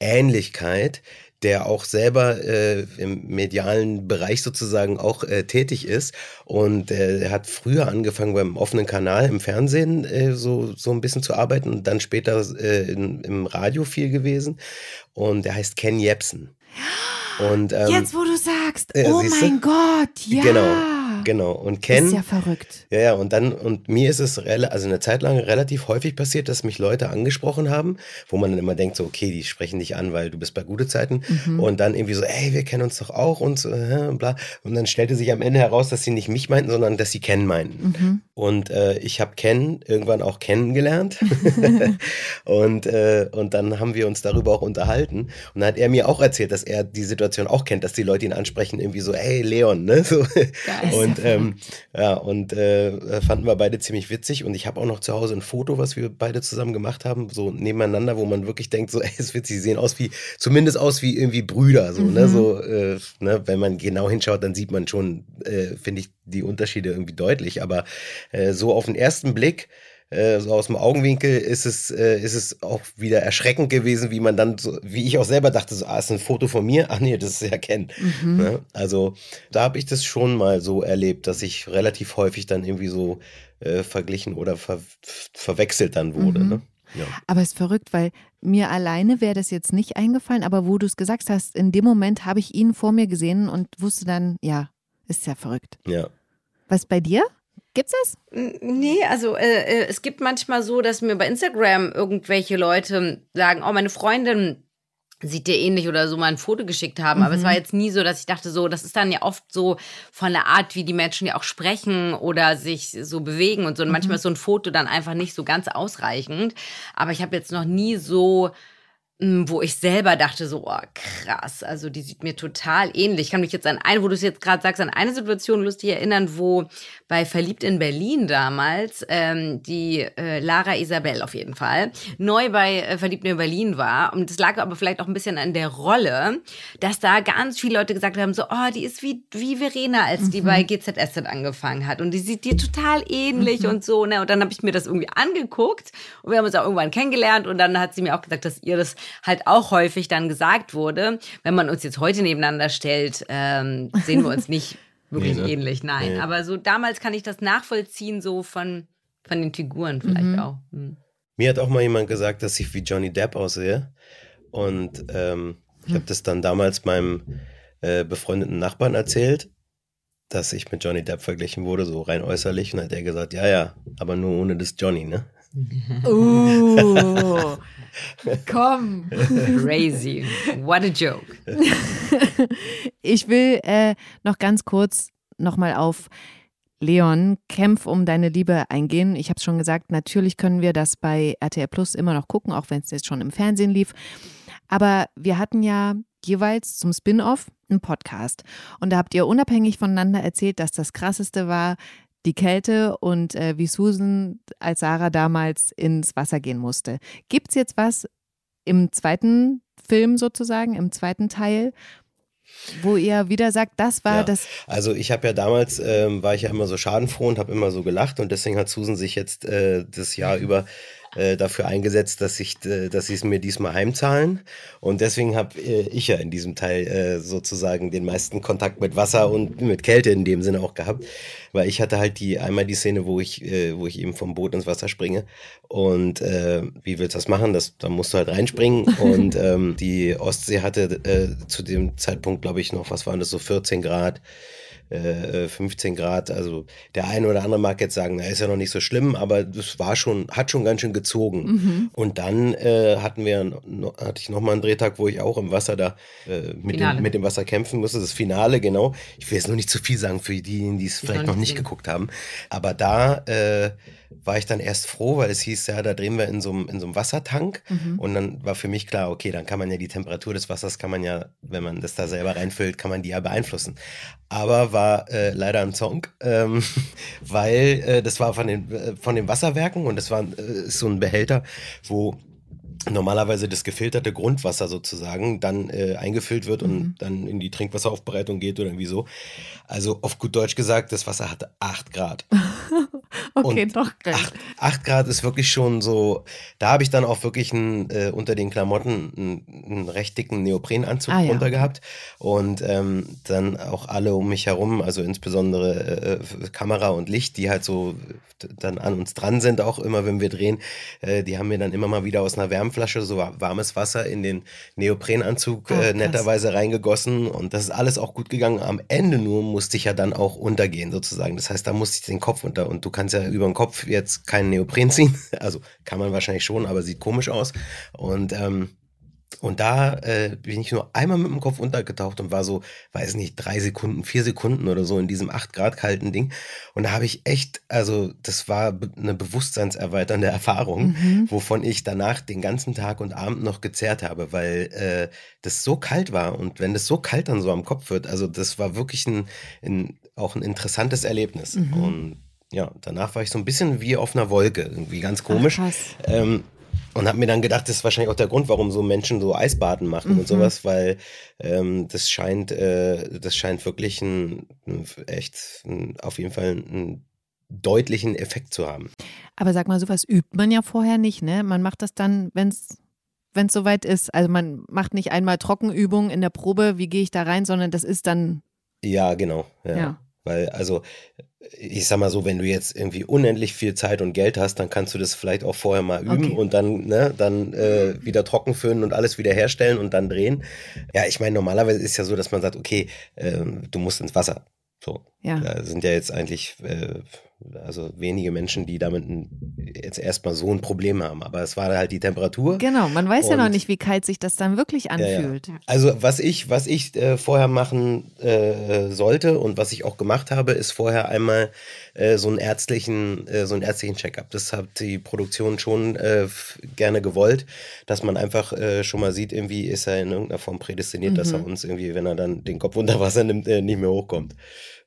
Ähnlichkeit, der auch selber äh, im medialen Bereich sozusagen auch äh, tätig ist. Und äh, er hat früher angefangen beim offenen Kanal im Fernsehen äh, so, so ein bisschen zu arbeiten und dann später äh, in, im Radio viel gewesen. Und er heißt Ken Jepsen. Und, ähm, Jetzt, wo du sagst, ja, oh mein du? Gott, ja. Genau. Genau. Und Ken. Ist ja verrückt. Ja, ja. Und dann, und mir ist es also eine Zeit lang relativ häufig passiert, dass mich Leute angesprochen haben, wo man dann immer denkt, so, okay, die sprechen dich an, weil du bist bei gute Zeiten. Mhm. Und dann irgendwie so, ey, wir kennen uns doch auch und so, äh, bla. Und dann stellte sich am Ende heraus, dass sie nicht mich meinten, sondern dass sie Ken meinten. Mhm. Und äh, ich habe Ken irgendwann auch kennengelernt. (laughs) (laughs) und, äh, und dann haben wir uns darüber auch unterhalten. Und dann hat er mir auch erzählt, dass er die Situation auch kennt, dass die Leute ihn ansprechen, irgendwie so, hey, Leon, ne? (laughs) So. Und und (laughs) ähm, ja, und äh, fanden wir beide ziemlich witzig. Und ich habe auch noch zu Hause ein Foto, was wir beide zusammen gemacht haben, so nebeneinander, wo man wirklich denkt, so, (laughs) ey, ist witzig, sie sehen aus wie, zumindest aus wie irgendwie Brüder, so, ne? mhm. ne? So, äh, ne, wenn man genau hinschaut, dann sieht man schon, äh, finde ich, die Unterschiede irgendwie deutlich. Aber äh, so auf den ersten Blick äh, so aus dem Augenwinkel ist es, äh, ist es auch wieder erschreckend gewesen, wie man dann, so, wie ich auch selber dachte, so, ah, ist ein Foto von mir? (laughs) Ach nee, das ist ja Ken. Mhm. Ne? Also da habe ich das schon mal so erlebt, dass ich relativ häufig dann irgendwie so äh, verglichen oder ver verwechselt dann wurde. Mhm. Ne? Ja. Aber es ist verrückt, weil mir alleine wäre das jetzt nicht eingefallen, aber wo du es gesagt hast, in dem Moment habe ich ihn vor mir gesehen und wusste dann, ja, ist ja verrückt. Ja. Was bei dir? Gibt's das? Nee, also äh, äh, es gibt manchmal so, dass mir bei Instagram irgendwelche Leute sagen, oh, meine Freundin sieht dir ähnlich oder so mal ein Foto geschickt haben. Mhm. Aber es war mhm. jetzt nie so, dass ich dachte, so, das ist dann ja oft so von der Art, wie die Menschen ja auch sprechen oder sich so bewegen und so. Und mhm. manchmal ist so ein Foto dann einfach nicht so ganz ausreichend. Aber ich habe jetzt noch nie so wo ich selber dachte, so, oh, krass, also die sieht mir total ähnlich. Ich kann mich jetzt an eine, wo du es jetzt gerade sagst, an eine Situation lustig erinnern, wo bei Verliebt in Berlin damals ähm, die äh, Lara Isabel auf jeden Fall neu bei äh, Verliebt in Berlin war. Und das lag aber vielleicht auch ein bisschen an der Rolle, dass da ganz viele Leute gesagt haben, so, oh, die ist wie, wie Verena, als mhm. die bei GZSZ angefangen hat. Und die sieht dir total ähnlich mhm. und so. Ne? Und dann habe ich mir das irgendwie angeguckt und wir haben uns auch irgendwann kennengelernt und dann hat sie mir auch gesagt, dass ihr das halt auch häufig dann gesagt wurde. Wenn man uns jetzt heute nebeneinander stellt, ähm, sehen wir uns (laughs) nicht wirklich nee, ne? ähnlich. Nein, nee. aber so damals kann ich das nachvollziehen, so von, von den Figuren vielleicht mhm. auch. Mhm. Mir hat auch mal jemand gesagt, dass ich wie Johnny Depp aussehe. Und ähm, ich habe das dann damals meinem äh, befreundeten Nachbarn erzählt, dass ich mit Johnny Depp verglichen wurde, so rein äußerlich. Und hat er gesagt, ja, ja, aber nur ohne das Johnny, ne? Uh, komm. Crazy. What a joke. (laughs) ich will äh, noch ganz kurz nochmal auf Leon, Kämpf um deine Liebe eingehen. Ich habe es schon gesagt, natürlich können wir das bei RTL Plus immer noch gucken, auch wenn es jetzt schon im Fernsehen lief. Aber wir hatten ja jeweils zum Spin-off einen Podcast. Und da habt ihr unabhängig voneinander erzählt, dass das Krasseste war, die Kälte und äh, wie Susan als Sarah damals ins Wasser gehen musste. Gibt es jetzt was im zweiten Film sozusagen, im zweiten Teil, wo ihr wieder sagt, das war ja, das. Also ich habe ja damals, ähm, war ich ja immer so schadenfroh und habe immer so gelacht und deswegen hat Susan sich jetzt äh, das Jahr über äh, dafür eingesetzt, dass ich, äh, dass sie es mir diesmal heimzahlen. Und deswegen habe äh, ich ja in diesem Teil sozusagen den meisten Kontakt mit Wasser und mit Kälte in dem Sinne auch gehabt, weil ich hatte halt die einmal die Szene, wo ich, wo ich eben vom Boot ins Wasser springe. Und wie willst du das machen? Das, da musst du halt reinspringen. (laughs) Und ähm, die Ostsee hatte zu dem Zeitpunkt, glaube ich, noch, was waren das, so 14 Grad äh, 15 Grad. Also der eine oder andere mag jetzt sagen, na ist ja noch nicht so schlimm, aber das war schon, hat schon ganz schön gezogen. Mhm. Und dann äh, hatten wir, hatte ich nochmal einen Drehtag, wo ich auch im Wasser da äh, mit, dem, mit dem Wasser kämpfen musste. Das Finale, genau. Ich will jetzt noch nicht zu viel sagen für diejenigen, die es vielleicht noch nicht geguckt haben. Aber da äh, war ich dann erst froh, weil es hieß, ja, da drehen wir in so einem, in so einem Wassertank. Mhm. Und dann war für mich klar, okay, dann kann man ja die Temperatur des Wassers, kann man ja, wenn man das da selber reinfüllt, kann man die ja beeinflussen. Aber war äh, leider ein Song, ähm, (laughs) weil äh, das war von den, äh, von den Wasserwerken und das war äh, so ein Behälter, wo normalerweise das gefilterte Grundwasser sozusagen dann äh, eingefüllt wird und mhm. dann in die Trinkwasseraufbereitung geht oder irgendwie so. Also auf gut Deutsch gesagt, das Wasser hatte 8 Grad. (laughs) (laughs) okay, und doch kalt. 8, Grad ist wirklich schon so, da habe ich dann auch wirklich ein, äh, unter den Klamotten einen, einen recht dicken Neoprenanzug ah, ja. runter gehabt und ähm, dann auch alle um mich herum, also insbesondere äh, Kamera und Licht, die halt so dann an uns dran sind, auch immer wenn wir drehen, äh, die haben mir dann immer mal wieder aus einer Wärmflasche so warmes Wasser in den Neoprenanzug oh, netterweise reingegossen und das ist alles auch gut gegangen. Am Ende nur musste ich ja dann auch untergehen sozusagen. Das heißt, da musste ich den Kopf unter und du kannst ja über den Kopf jetzt keinen Neopren ziehen. (laughs) Also kann man wahrscheinlich schon, aber sieht komisch aus. Und ähm, und da äh, bin ich nur einmal mit dem Kopf untergetaucht und war so, weiß nicht, drei Sekunden, vier Sekunden oder so in diesem acht Grad kalten Ding. Und da habe ich echt, also das war eine bewusstseinserweiternde (laughs) Erfahrung, mhm. wovon ich danach den ganzen Tag und Abend noch gezerrt habe, weil äh, das so kalt war. Und wenn das so kalt dann so am Kopf wird, also das war wirklich ein, ein auch ein interessantes Erlebnis. Mhm. Und ja, danach war ich so ein bisschen wie auf einer Wolke, irgendwie ganz komisch. Ach, ähm, und habe mir dann gedacht, das ist wahrscheinlich auch der Grund, warum so Menschen so Eisbaden machen mhm. und sowas, weil ähm, das scheint, äh, das scheint wirklich ein, ein echt ein, auf jeden Fall einen deutlichen Effekt zu haben. Aber sag mal, sowas übt man ja vorher nicht, ne? Man macht das dann, wenn es wenn es soweit ist. Also man macht nicht einmal Trockenübungen in der Probe, wie gehe ich da rein, sondern das ist dann. Ja, genau. Ja. ja. Weil, also, ich sag mal so, wenn du jetzt irgendwie unendlich viel Zeit und Geld hast, dann kannst du das vielleicht auch vorher mal üben okay. und dann, ne, dann äh, wieder trocken föhnen und alles wieder herstellen und dann drehen. Ja, ich meine, normalerweise ist ja so, dass man sagt, okay, äh, du musst ins Wasser. So. Ja. Da sind ja jetzt eigentlich, äh, also wenige Menschen, die damit ein, jetzt erstmal so ein Problem haben. Aber es war halt die Temperatur. Genau, man weiß ja noch nicht, wie kalt sich das dann wirklich anfühlt. Ja, ja. Also was ich, was ich äh, vorher machen äh, sollte und was ich auch gemacht habe, ist vorher einmal äh, so einen ärztlichen, äh, so einen ärztlichen Check-up. Das hat die Produktion schon äh, gerne gewollt, dass man einfach äh, schon mal sieht, irgendwie ist er in irgendeiner Form prädestiniert, mhm. dass er uns irgendwie, wenn er dann den Kopf unter Wasser nimmt, nicht mehr hochkommt.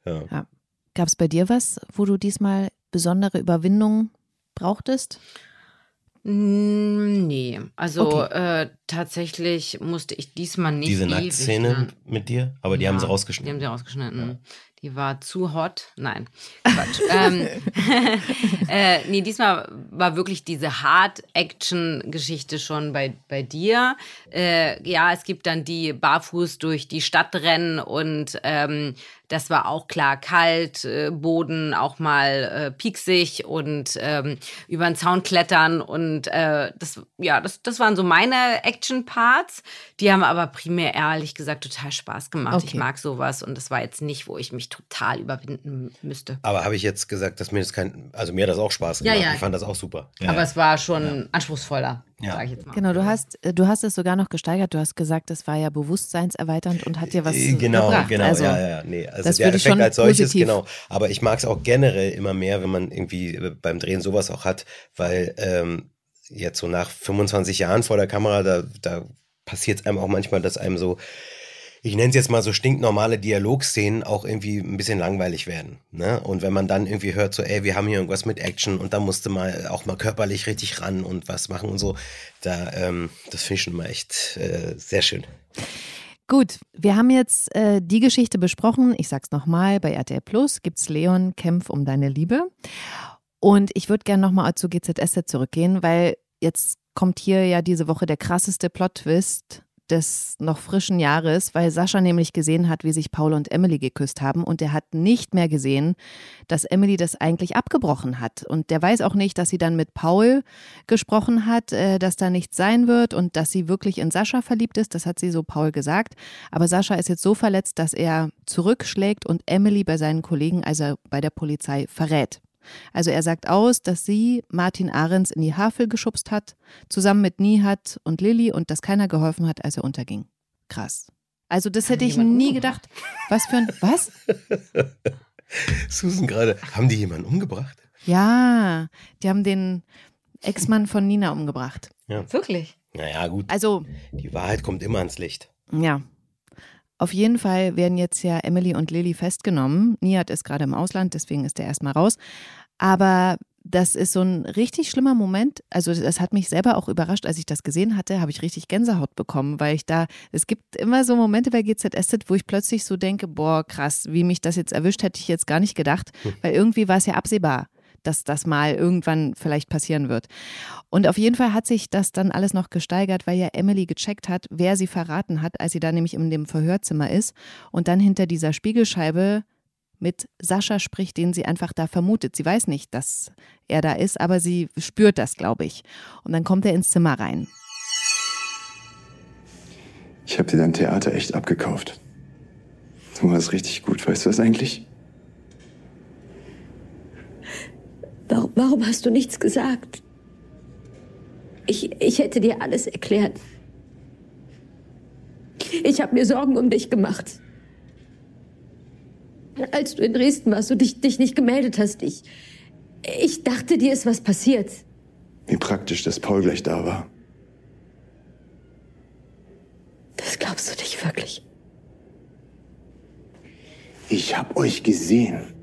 ja. ja. Gab es bei dir was, wo du diesmal besondere Überwindung brauchtest? Nee, also okay. äh, tatsächlich musste ich diesmal nicht. Diese Nacktszene ne? mit dir, aber die ja, haben sie rausgeschnitten. Die haben sie rausgeschnitten. Ja. Die war zu hot. Nein, Quatsch. (laughs) ähm, (laughs) äh, nee, diesmal war wirklich diese Hard-Action-Geschichte schon bei, bei dir. Äh, ja, es gibt dann die barfuß durch die Stadt rennen und ähm, das war auch klar kalt, äh, Boden auch mal äh, pieksig und ähm, über den Zaun klettern. Und äh, das, ja, das, das waren so meine Action-Parts. Die haben aber primär ehrlich gesagt total Spaß gemacht. Okay. Ich mag sowas und das war jetzt nicht, wo ich mich total überwinden müsste. Aber habe ich jetzt gesagt, dass mir das kein, also mir hat das auch Spaß gemacht. Ja, ja. Ich fand das auch super. Ja, aber es war schon anspruchsvoller ja. sage ich jetzt mal. Genau, du hast, äh, du hast es sogar noch gesteigert. Du hast gesagt, das war ja bewusstseinserweiternd und hat dir was äh, genau, gebracht. Genau, also, ja, ja, nee. Also das der Effekt als solches, positiv. genau. Aber ich mag es auch generell immer mehr, wenn man irgendwie äh, beim Drehen sowas auch hat, weil ähm, jetzt so nach 25 Jahren vor der Kamera, da, da passiert es einem auch manchmal, dass einem so ich nenne es jetzt mal so stinknormale Dialogszenen auch irgendwie ein bisschen langweilig werden. Ne? Und wenn man dann irgendwie hört, so, ey, wir haben hier irgendwas mit Action und da musste mal auch mal körperlich richtig ran und was machen und so, da, ähm, das finde ich schon mal echt äh, sehr schön. Gut, wir haben jetzt äh, die Geschichte besprochen. Ich sag's nochmal, bei RTL Plus gibt's Leon Kämpf um deine Liebe. Und ich würde gerne nochmal zu GZSZ zurückgehen, weil jetzt kommt hier ja diese Woche der krasseste Plot-Twist des noch frischen Jahres, weil Sascha nämlich gesehen hat, wie sich Paul und Emily geküsst haben und er hat nicht mehr gesehen, dass Emily das eigentlich abgebrochen hat. Und der weiß auch nicht, dass sie dann mit Paul gesprochen hat, äh, dass da nichts sein wird und dass sie wirklich in Sascha verliebt ist. Das hat sie so Paul gesagt. Aber Sascha ist jetzt so verletzt, dass er zurückschlägt und Emily bei seinen Kollegen, also bei der Polizei, verrät. Also er sagt aus, dass sie Martin Ahrens in die Havel geschubst hat, zusammen mit Nihat und Lilly und dass keiner geholfen hat, als er unterging. Krass. Also das hätte ich nie gedacht. Was für ein, was? (laughs) Susan gerade, haben die jemanden umgebracht? Ja, die haben den Ex-Mann von Nina umgebracht. Ja. Wirklich? Naja, gut. Also. Die Wahrheit kommt immer ans Licht. Ja. Auf jeden Fall werden jetzt ja Emily und Lilly festgenommen. Nihat ist gerade im Ausland, deswegen ist er erstmal raus. Aber das ist so ein richtig schlimmer Moment. Also das hat mich selber auch überrascht, als ich das gesehen hatte, habe ich richtig Gänsehaut bekommen, weil ich da, es gibt immer so Momente bei GZSZ, wo ich plötzlich so denke, boah, krass, wie mich das jetzt erwischt, hätte ich jetzt gar nicht gedacht, hm. weil irgendwie war es ja absehbar dass das mal irgendwann vielleicht passieren wird. Und auf jeden Fall hat sich das dann alles noch gesteigert, weil ja Emily gecheckt hat, wer sie verraten hat, als sie da nämlich in dem Verhörzimmer ist und dann hinter dieser Spiegelscheibe mit Sascha spricht, den sie einfach da vermutet. Sie weiß nicht, dass er da ist, aber sie spürt das, glaube ich. Und dann kommt er ins Zimmer rein. Ich habe dir dein Theater echt abgekauft. Du warst richtig gut, weißt du das eigentlich? Warum, warum hast du nichts gesagt? Ich, ich hätte dir alles erklärt. Ich habe mir Sorgen um dich gemacht. Als du in Dresden warst und dich, dich nicht gemeldet hast, ich, ich dachte, dir ist was passiert. Wie praktisch, dass Paul gleich da war. Das glaubst du nicht wirklich. Ich hab euch gesehen.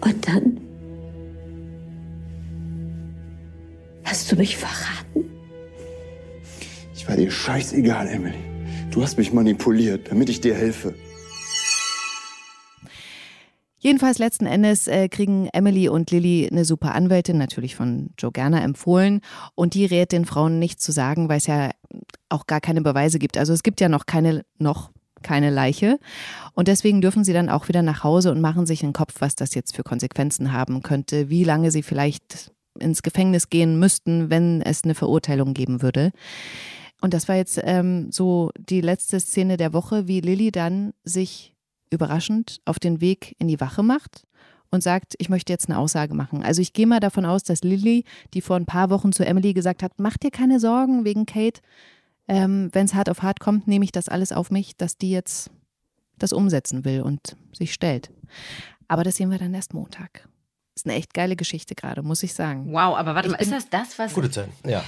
Und dann hast du mich verraten. Ich war dir scheißegal, Emily. Du hast mich manipuliert, damit ich dir helfe. Jedenfalls letzten Endes äh, kriegen Emily und Lilly eine super Anwältin, natürlich von Joe Gerner empfohlen. Und die rät den Frauen nichts zu sagen, weil es ja auch gar keine Beweise gibt. Also es gibt ja noch keine, noch keine Leiche. Und deswegen dürfen sie dann auch wieder nach Hause und machen sich einen Kopf, was das jetzt für Konsequenzen haben könnte, wie lange sie vielleicht ins Gefängnis gehen müssten, wenn es eine Verurteilung geben würde. Und das war jetzt ähm, so die letzte Szene der Woche, wie Lilly dann sich überraschend auf den Weg in die Wache macht und sagt, ich möchte jetzt eine Aussage machen. Also ich gehe mal davon aus, dass Lilly, die vor ein paar Wochen zu Emily gesagt hat, mach dir keine Sorgen wegen Kate, ähm, wenn es hart auf hart kommt, nehme ich das alles auf mich, dass die jetzt das umsetzen will und sich stellt. Aber das sehen wir dann erst Montag. Ist eine echt geile Geschichte gerade, muss ich sagen. Wow, aber warte mal, ist das das, was. Gute Zeit. Ja.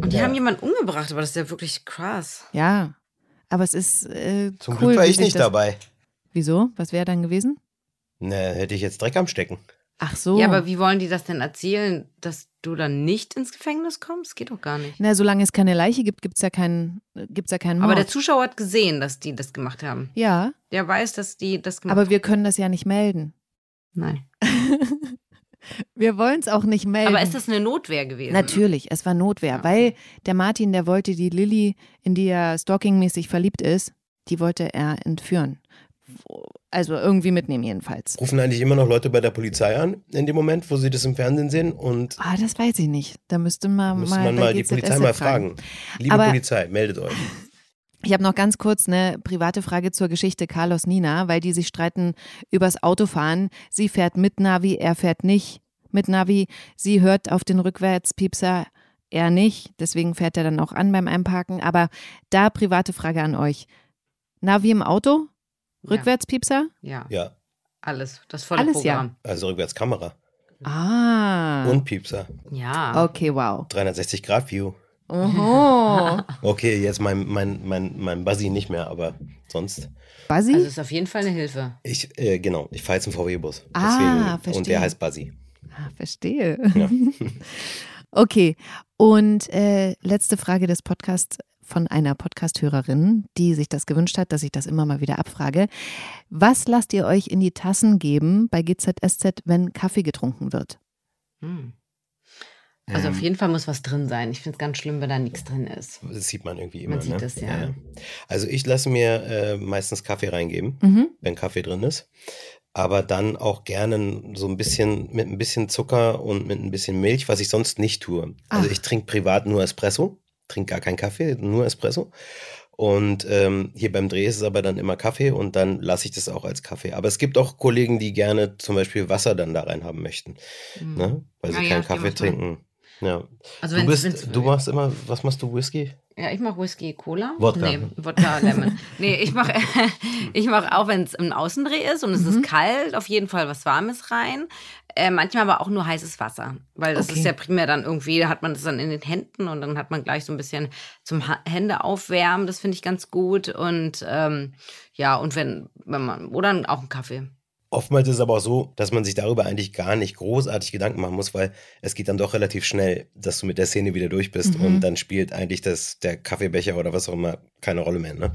Und die Ja. haben jemanden umgebracht, aber das ist ja wirklich krass. Ja, aber es ist äh, Zum cool, Glück war ich nicht das, dabei. Wieso? Was wäre dann gewesen? Ne, hätte ich jetzt Dreck am Stecken. Ach so. Ja, aber wie wollen die das denn erzählen, dass du dann nicht ins Gefängnis kommst? Geht doch gar nicht. Na, solange es keine Leiche gibt, gibt es ja keinen, gibt's ja keinen Mord. Aber der Zuschauer hat gesehen, dass die das gemacht haben. ja, Der weiß, dass die das gemacht aber wir können das ja nicht melden. Nein. (laughs) Wir wollen es auch nicht melden. Aber ist das eine Notwehr gewesen? Natürlich, es war Notwehr, Okay. weil der Martin, der wollte die Lilly, in die er stalkingmäßig verliebt ist, die wollte er entführen. Also irgendwie mitnehmen jedenfalls. Rufen eigentlich immer noch Leute bei der Polizei an, in dem Moment, wo sie das im Fernsehen sehen. Und Ah, das weiß ich nicht. Da müsste man müsste mal, man mal die Polizei mal fragen. Liebe Aber- Polizei, meldet euch. (laughs) Ich habe noch ganz kurz eine private Frage zur Geschichte Carlos Nina, weil die sich streiten übers Autofahren. Sie fährt mit Navi, er fährt nicht mit Navi. Sie hört auf den Rückwärtspiepser, er nicht. Deswegen fährt er dann auch an beim Einparken. Aber da private Frage an euch. Navi im Auto? Rückwärtspiepser? Ja, Ja, alles. Das volle Alles, ja. Programm. also Rückwärtskamera Ah. und Piepser. Ja. Okay, wow. 360 Grad View. Oho. (laughs) Okay, jetzt mein, mein, mein, mein Buzzy nicht mehr, aber sonst. Buzzy? Also ist auf jeden Fall eine Hilfe. Ich, äh, genau, ich fahre jetzt einen VW-Bus. Ah, verstehe. Und der heißt Buzzy. ah, verstehe. Ja. (laughs) Okay, und äh, letzte Frage des Podcasts von einer Podcast-Hörerin, die sich das gewünscht hat, dass ich das immer mal wieder abfrage. Was lasst ihr euch in die Tassen geben bei GZSZ, wenn Kaffee getrunken wird? Hm. Also Ähm. auf jeden Fall muss was drin sein. Ich finde es ganz schlimm, wenn da nichts drin ist. Das sieht man irgendwie immer. Man sieht ne? das, ja. Also ich lasse mir äh, meistens Kaffee reingeben, Mhm. wenn Kaffee drin ist. Aber dann auch gerne so ein bisschen mit ein bisschen Zucker und mit ein bisschen Milch, was ich sonst nicht tue. Also Ach. ich trinke privat nur Espresso, trinke gar keinen Kaffee, nur Espresso. Und ähm, hier beim Dreh ist es aber dann immer Kaffee und dann lasse ich das auch als Kaffee. Aber es gibt auch Kollegen, die gerne zum Beispiel Wasser dann da rein haben möchten, Hm. ne? weil sie Ja, ja, keinen die Kaffee trinken. Ja. Also Du, bist, wenn's- du machst immer, was machst du, Whisky? Ja, ich mache Whisky, Cola. Wodka. Nee, Wodka, Lemon. nee, ich mache (laughs) ich mach auch, wenn es ein Außendreh ist und es Mhm. ist kalt, auf jeden Fall was Warmes rein. Äh, manchmal aber auch nur heißes Wasser. Weil das Okay. ist ja primär dann irgendwie, da hat man das dann in den Händen und dann hat man gleich so ein bisschen zum ha Hände aufwärmen. Das finde ich ganz gut. Und ähm, ja, und wenn, wenn man, oder auch einen Kaffee. Oftmals ist es aber auch so, dass man sich darüber eigentlich gar nicht großartig Gedanken machen muss, weil es geht dann doch relativ schnell, dass du mit der Szene wieder durch bist Mhm. und dann spielt eigentlich das, der Kaffeebecher oder was auch immer keine Rolle mehr. Ne?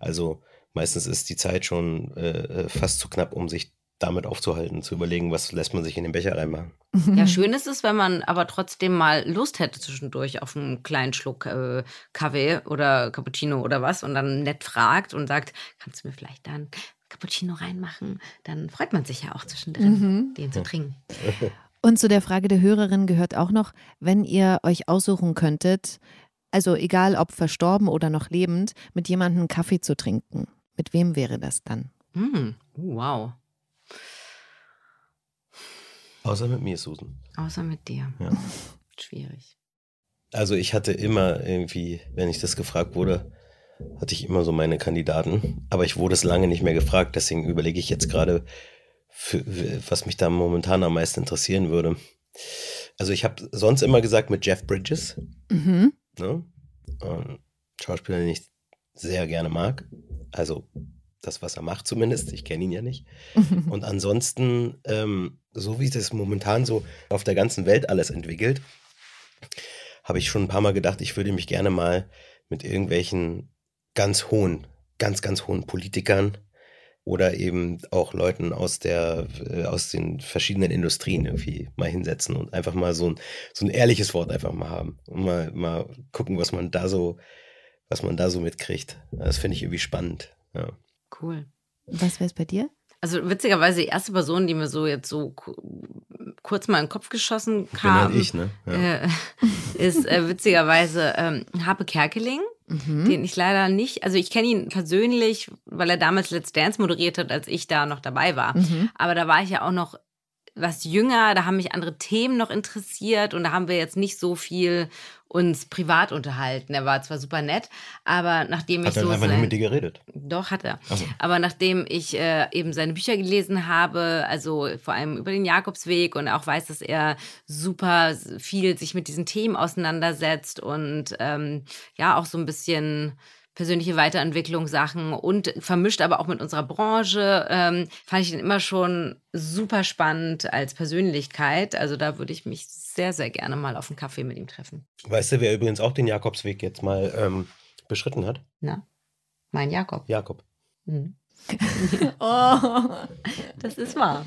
Also meistens ist die Zeit schon äh, fast zu knapp, um sich damit aufzuhalten, zu überlegen, was lässt man sich in den Becher reinmachen. (laughs) Ja, schön ist es, wenn man aber trotzdem mal Lust hätte zwischendurch auf einen kleinen Schluck äh, Kaffee oder Cappuccino oder was und dann nett fragt und sagt, kannst du mir vielleicht dann Cappuccino reinmachen? Dann freut man sich ja auch zwischendrin, Mhm. den zu trinken. (laughs) Und zu der Frage der Hörerin gehört auch noch, wenn ihr euch aussuchen könntet, also egal ob verstorben oder noch lebend, mit jemandem Kaffee zu trinken. Mit wem wäre das dann? Hm, uh, wow. Außer mit mir, Susan. Außer mit dir. Ja. Schwierig. Also ich hatte immer irgendwie, wenn ich das gefragt wurde, hatte ich immer so meine Kandidaten. Aber ich wurde es lange nicht mehr gefragt, deswegen überlege ich jetzt gerade, für, was mich da momentan am meisten interessieren würde. Also ich habe sonst immer gesagt mit Jeff Bridges, Mhm. ne? Ein Schauspieler, den ich sehr gerne mag. Also das, was er macht zumindest. Ich kenne ihn ja nicht. (laughs) Und ansonsten, ähm, so wie das momentan so auf der ganzen Welt alles entwickelt, habe ich schon ein paar Mal gedacht, ich würde mich gerne mal mit irgendwelchen ganz hohen, ganz, ganz hohen Politikern oder eben auch Leuten aus der, äh, aus den verschiedenen Industrien irgendwie mal hinsetzen und einfach mal so ein, so ein ehrliches Wort einfach mal haben und mal, mal gucken, was man da so, was man da so mitkriegt. Das finde ich irgendwie spannend. Ja. Cool. Was wäre es bei dir? Also witzigerweise die erste Person, die mir so jetzt so ku- kurz mal in den Kopf geschossen Bin kam, halt ich, ne? Ja. äh, (laughs) ist äh, witzigerweise ähm, Harpe Kerkeling. Mhm. den ich leider nicht, also ich kenne ihn persönlich, weil er damals Let's Dance moderiert hat, als ich da noch dabei war. Mhm. Aber da war ich ja auch noch was jünger, da haben mich andere Themen noch interessiert und da haben wir jetzt nicht so viel uns privat unterhalten. Er war zwar super nett, aber nachdem Hat ich er so einfach nicht sein- mit dir geredet? doch, hat er. So. Aber nachdem ich äh, eben seine Bücher gelesen habe, also vor allem über den Jakobsweg und auch weiß, dass er super viel sich mit diesen Themen auseinandersetzt und ähm, ja auch so ein bisschen persönliche Weiterentwicklungssachen und vermischt aber auch mit unserer Branche, ähm, fand ich ihn immer schon super spannend als Persönlichkeit. Also da würde ich mich sehr, sehr gerne mal auf einen Kaffee mit ihm treffen. Weißt du, wer übrigens auch den Jakobsweg jetzt mal ähm, beschritten hat? Na, mein Jakob. Jakob. Mhm. (laughs) (laughs) Oh. Das ist wahr.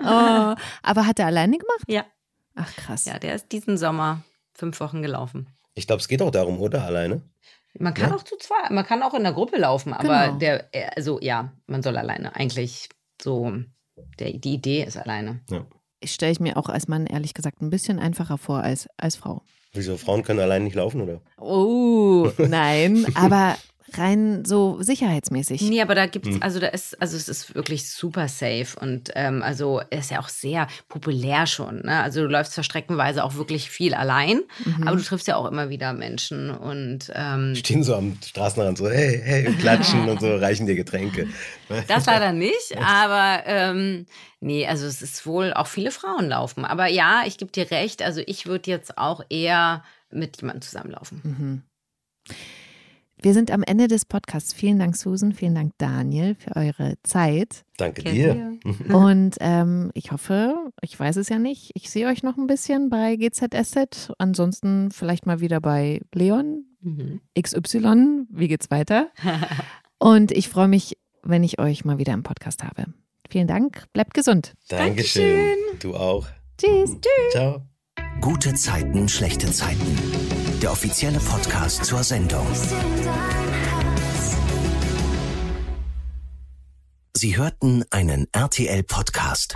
oh. Aber hat er alleine gemacht? Ja. Ach krass. Ja, der ist diesen Sommer fünf Wochen gelaufen. Ich glaube, es geht auch darum, oder? Alleine? Man kann Ja. auch zu zweit, man kann auch in der Gruppe laufen, aber Genau. der, äh, also ja, man soll alleine. Eigentlich so, der, die Idee ist alleine. Ich stelle ich mir auch als Mann ehrlich gesagt ein bisschen einfacher vor als als Frau. Wieso? Frauen können allein nicht laufen, oder? Oh, nein, aber rein so sicherheitsmäßig. Nee, aber da gibt's, Hm. also da ist, also es ist wirklich super safe und ähm, also ist ja auch sehr populär schon. Ne? Also du läufst zwar streckenweise auch wirklich viel allein, Mhm. aber du triffst ja auch immer wieder Menschen und ähm, Stehen so am Straßenrand so, hey, hey, und klatschen und so, reichen dir Getränke. Das leider (laughs) nicht, aber ähm, nee, also es ist wohl auch viele Frauen laufen. Aber ja, ich gebe dir recht, also ich würde jetzt auch eher mit jemandem zusammenlaufen. Mhm. Wir sind am Ende des Podcasts. Vielen Dank, Susan. Vielen Dank, Daniel, für eure Zeit. Danke dir. (laughs) Und ähm, ich hoffe, ich weiß es ja nicht, ich sehe euch noch ein bisschen bei GZSZ. Ansonsten vielleicht mal wieder bei Leon Mhm. XY. Wie geht's weiter? (laughs) Und ich freue mich, wenn ich euch mal wieder im Podcast habe. Vielen Dank. Bleibt gesund. Dankeschön. Du auch. Tschüss. Ciao. Gute Zeiten, schlechte Zeiten. Der offizielle Podcast zur Sendung. Sie hörten einen RTL-Podcast.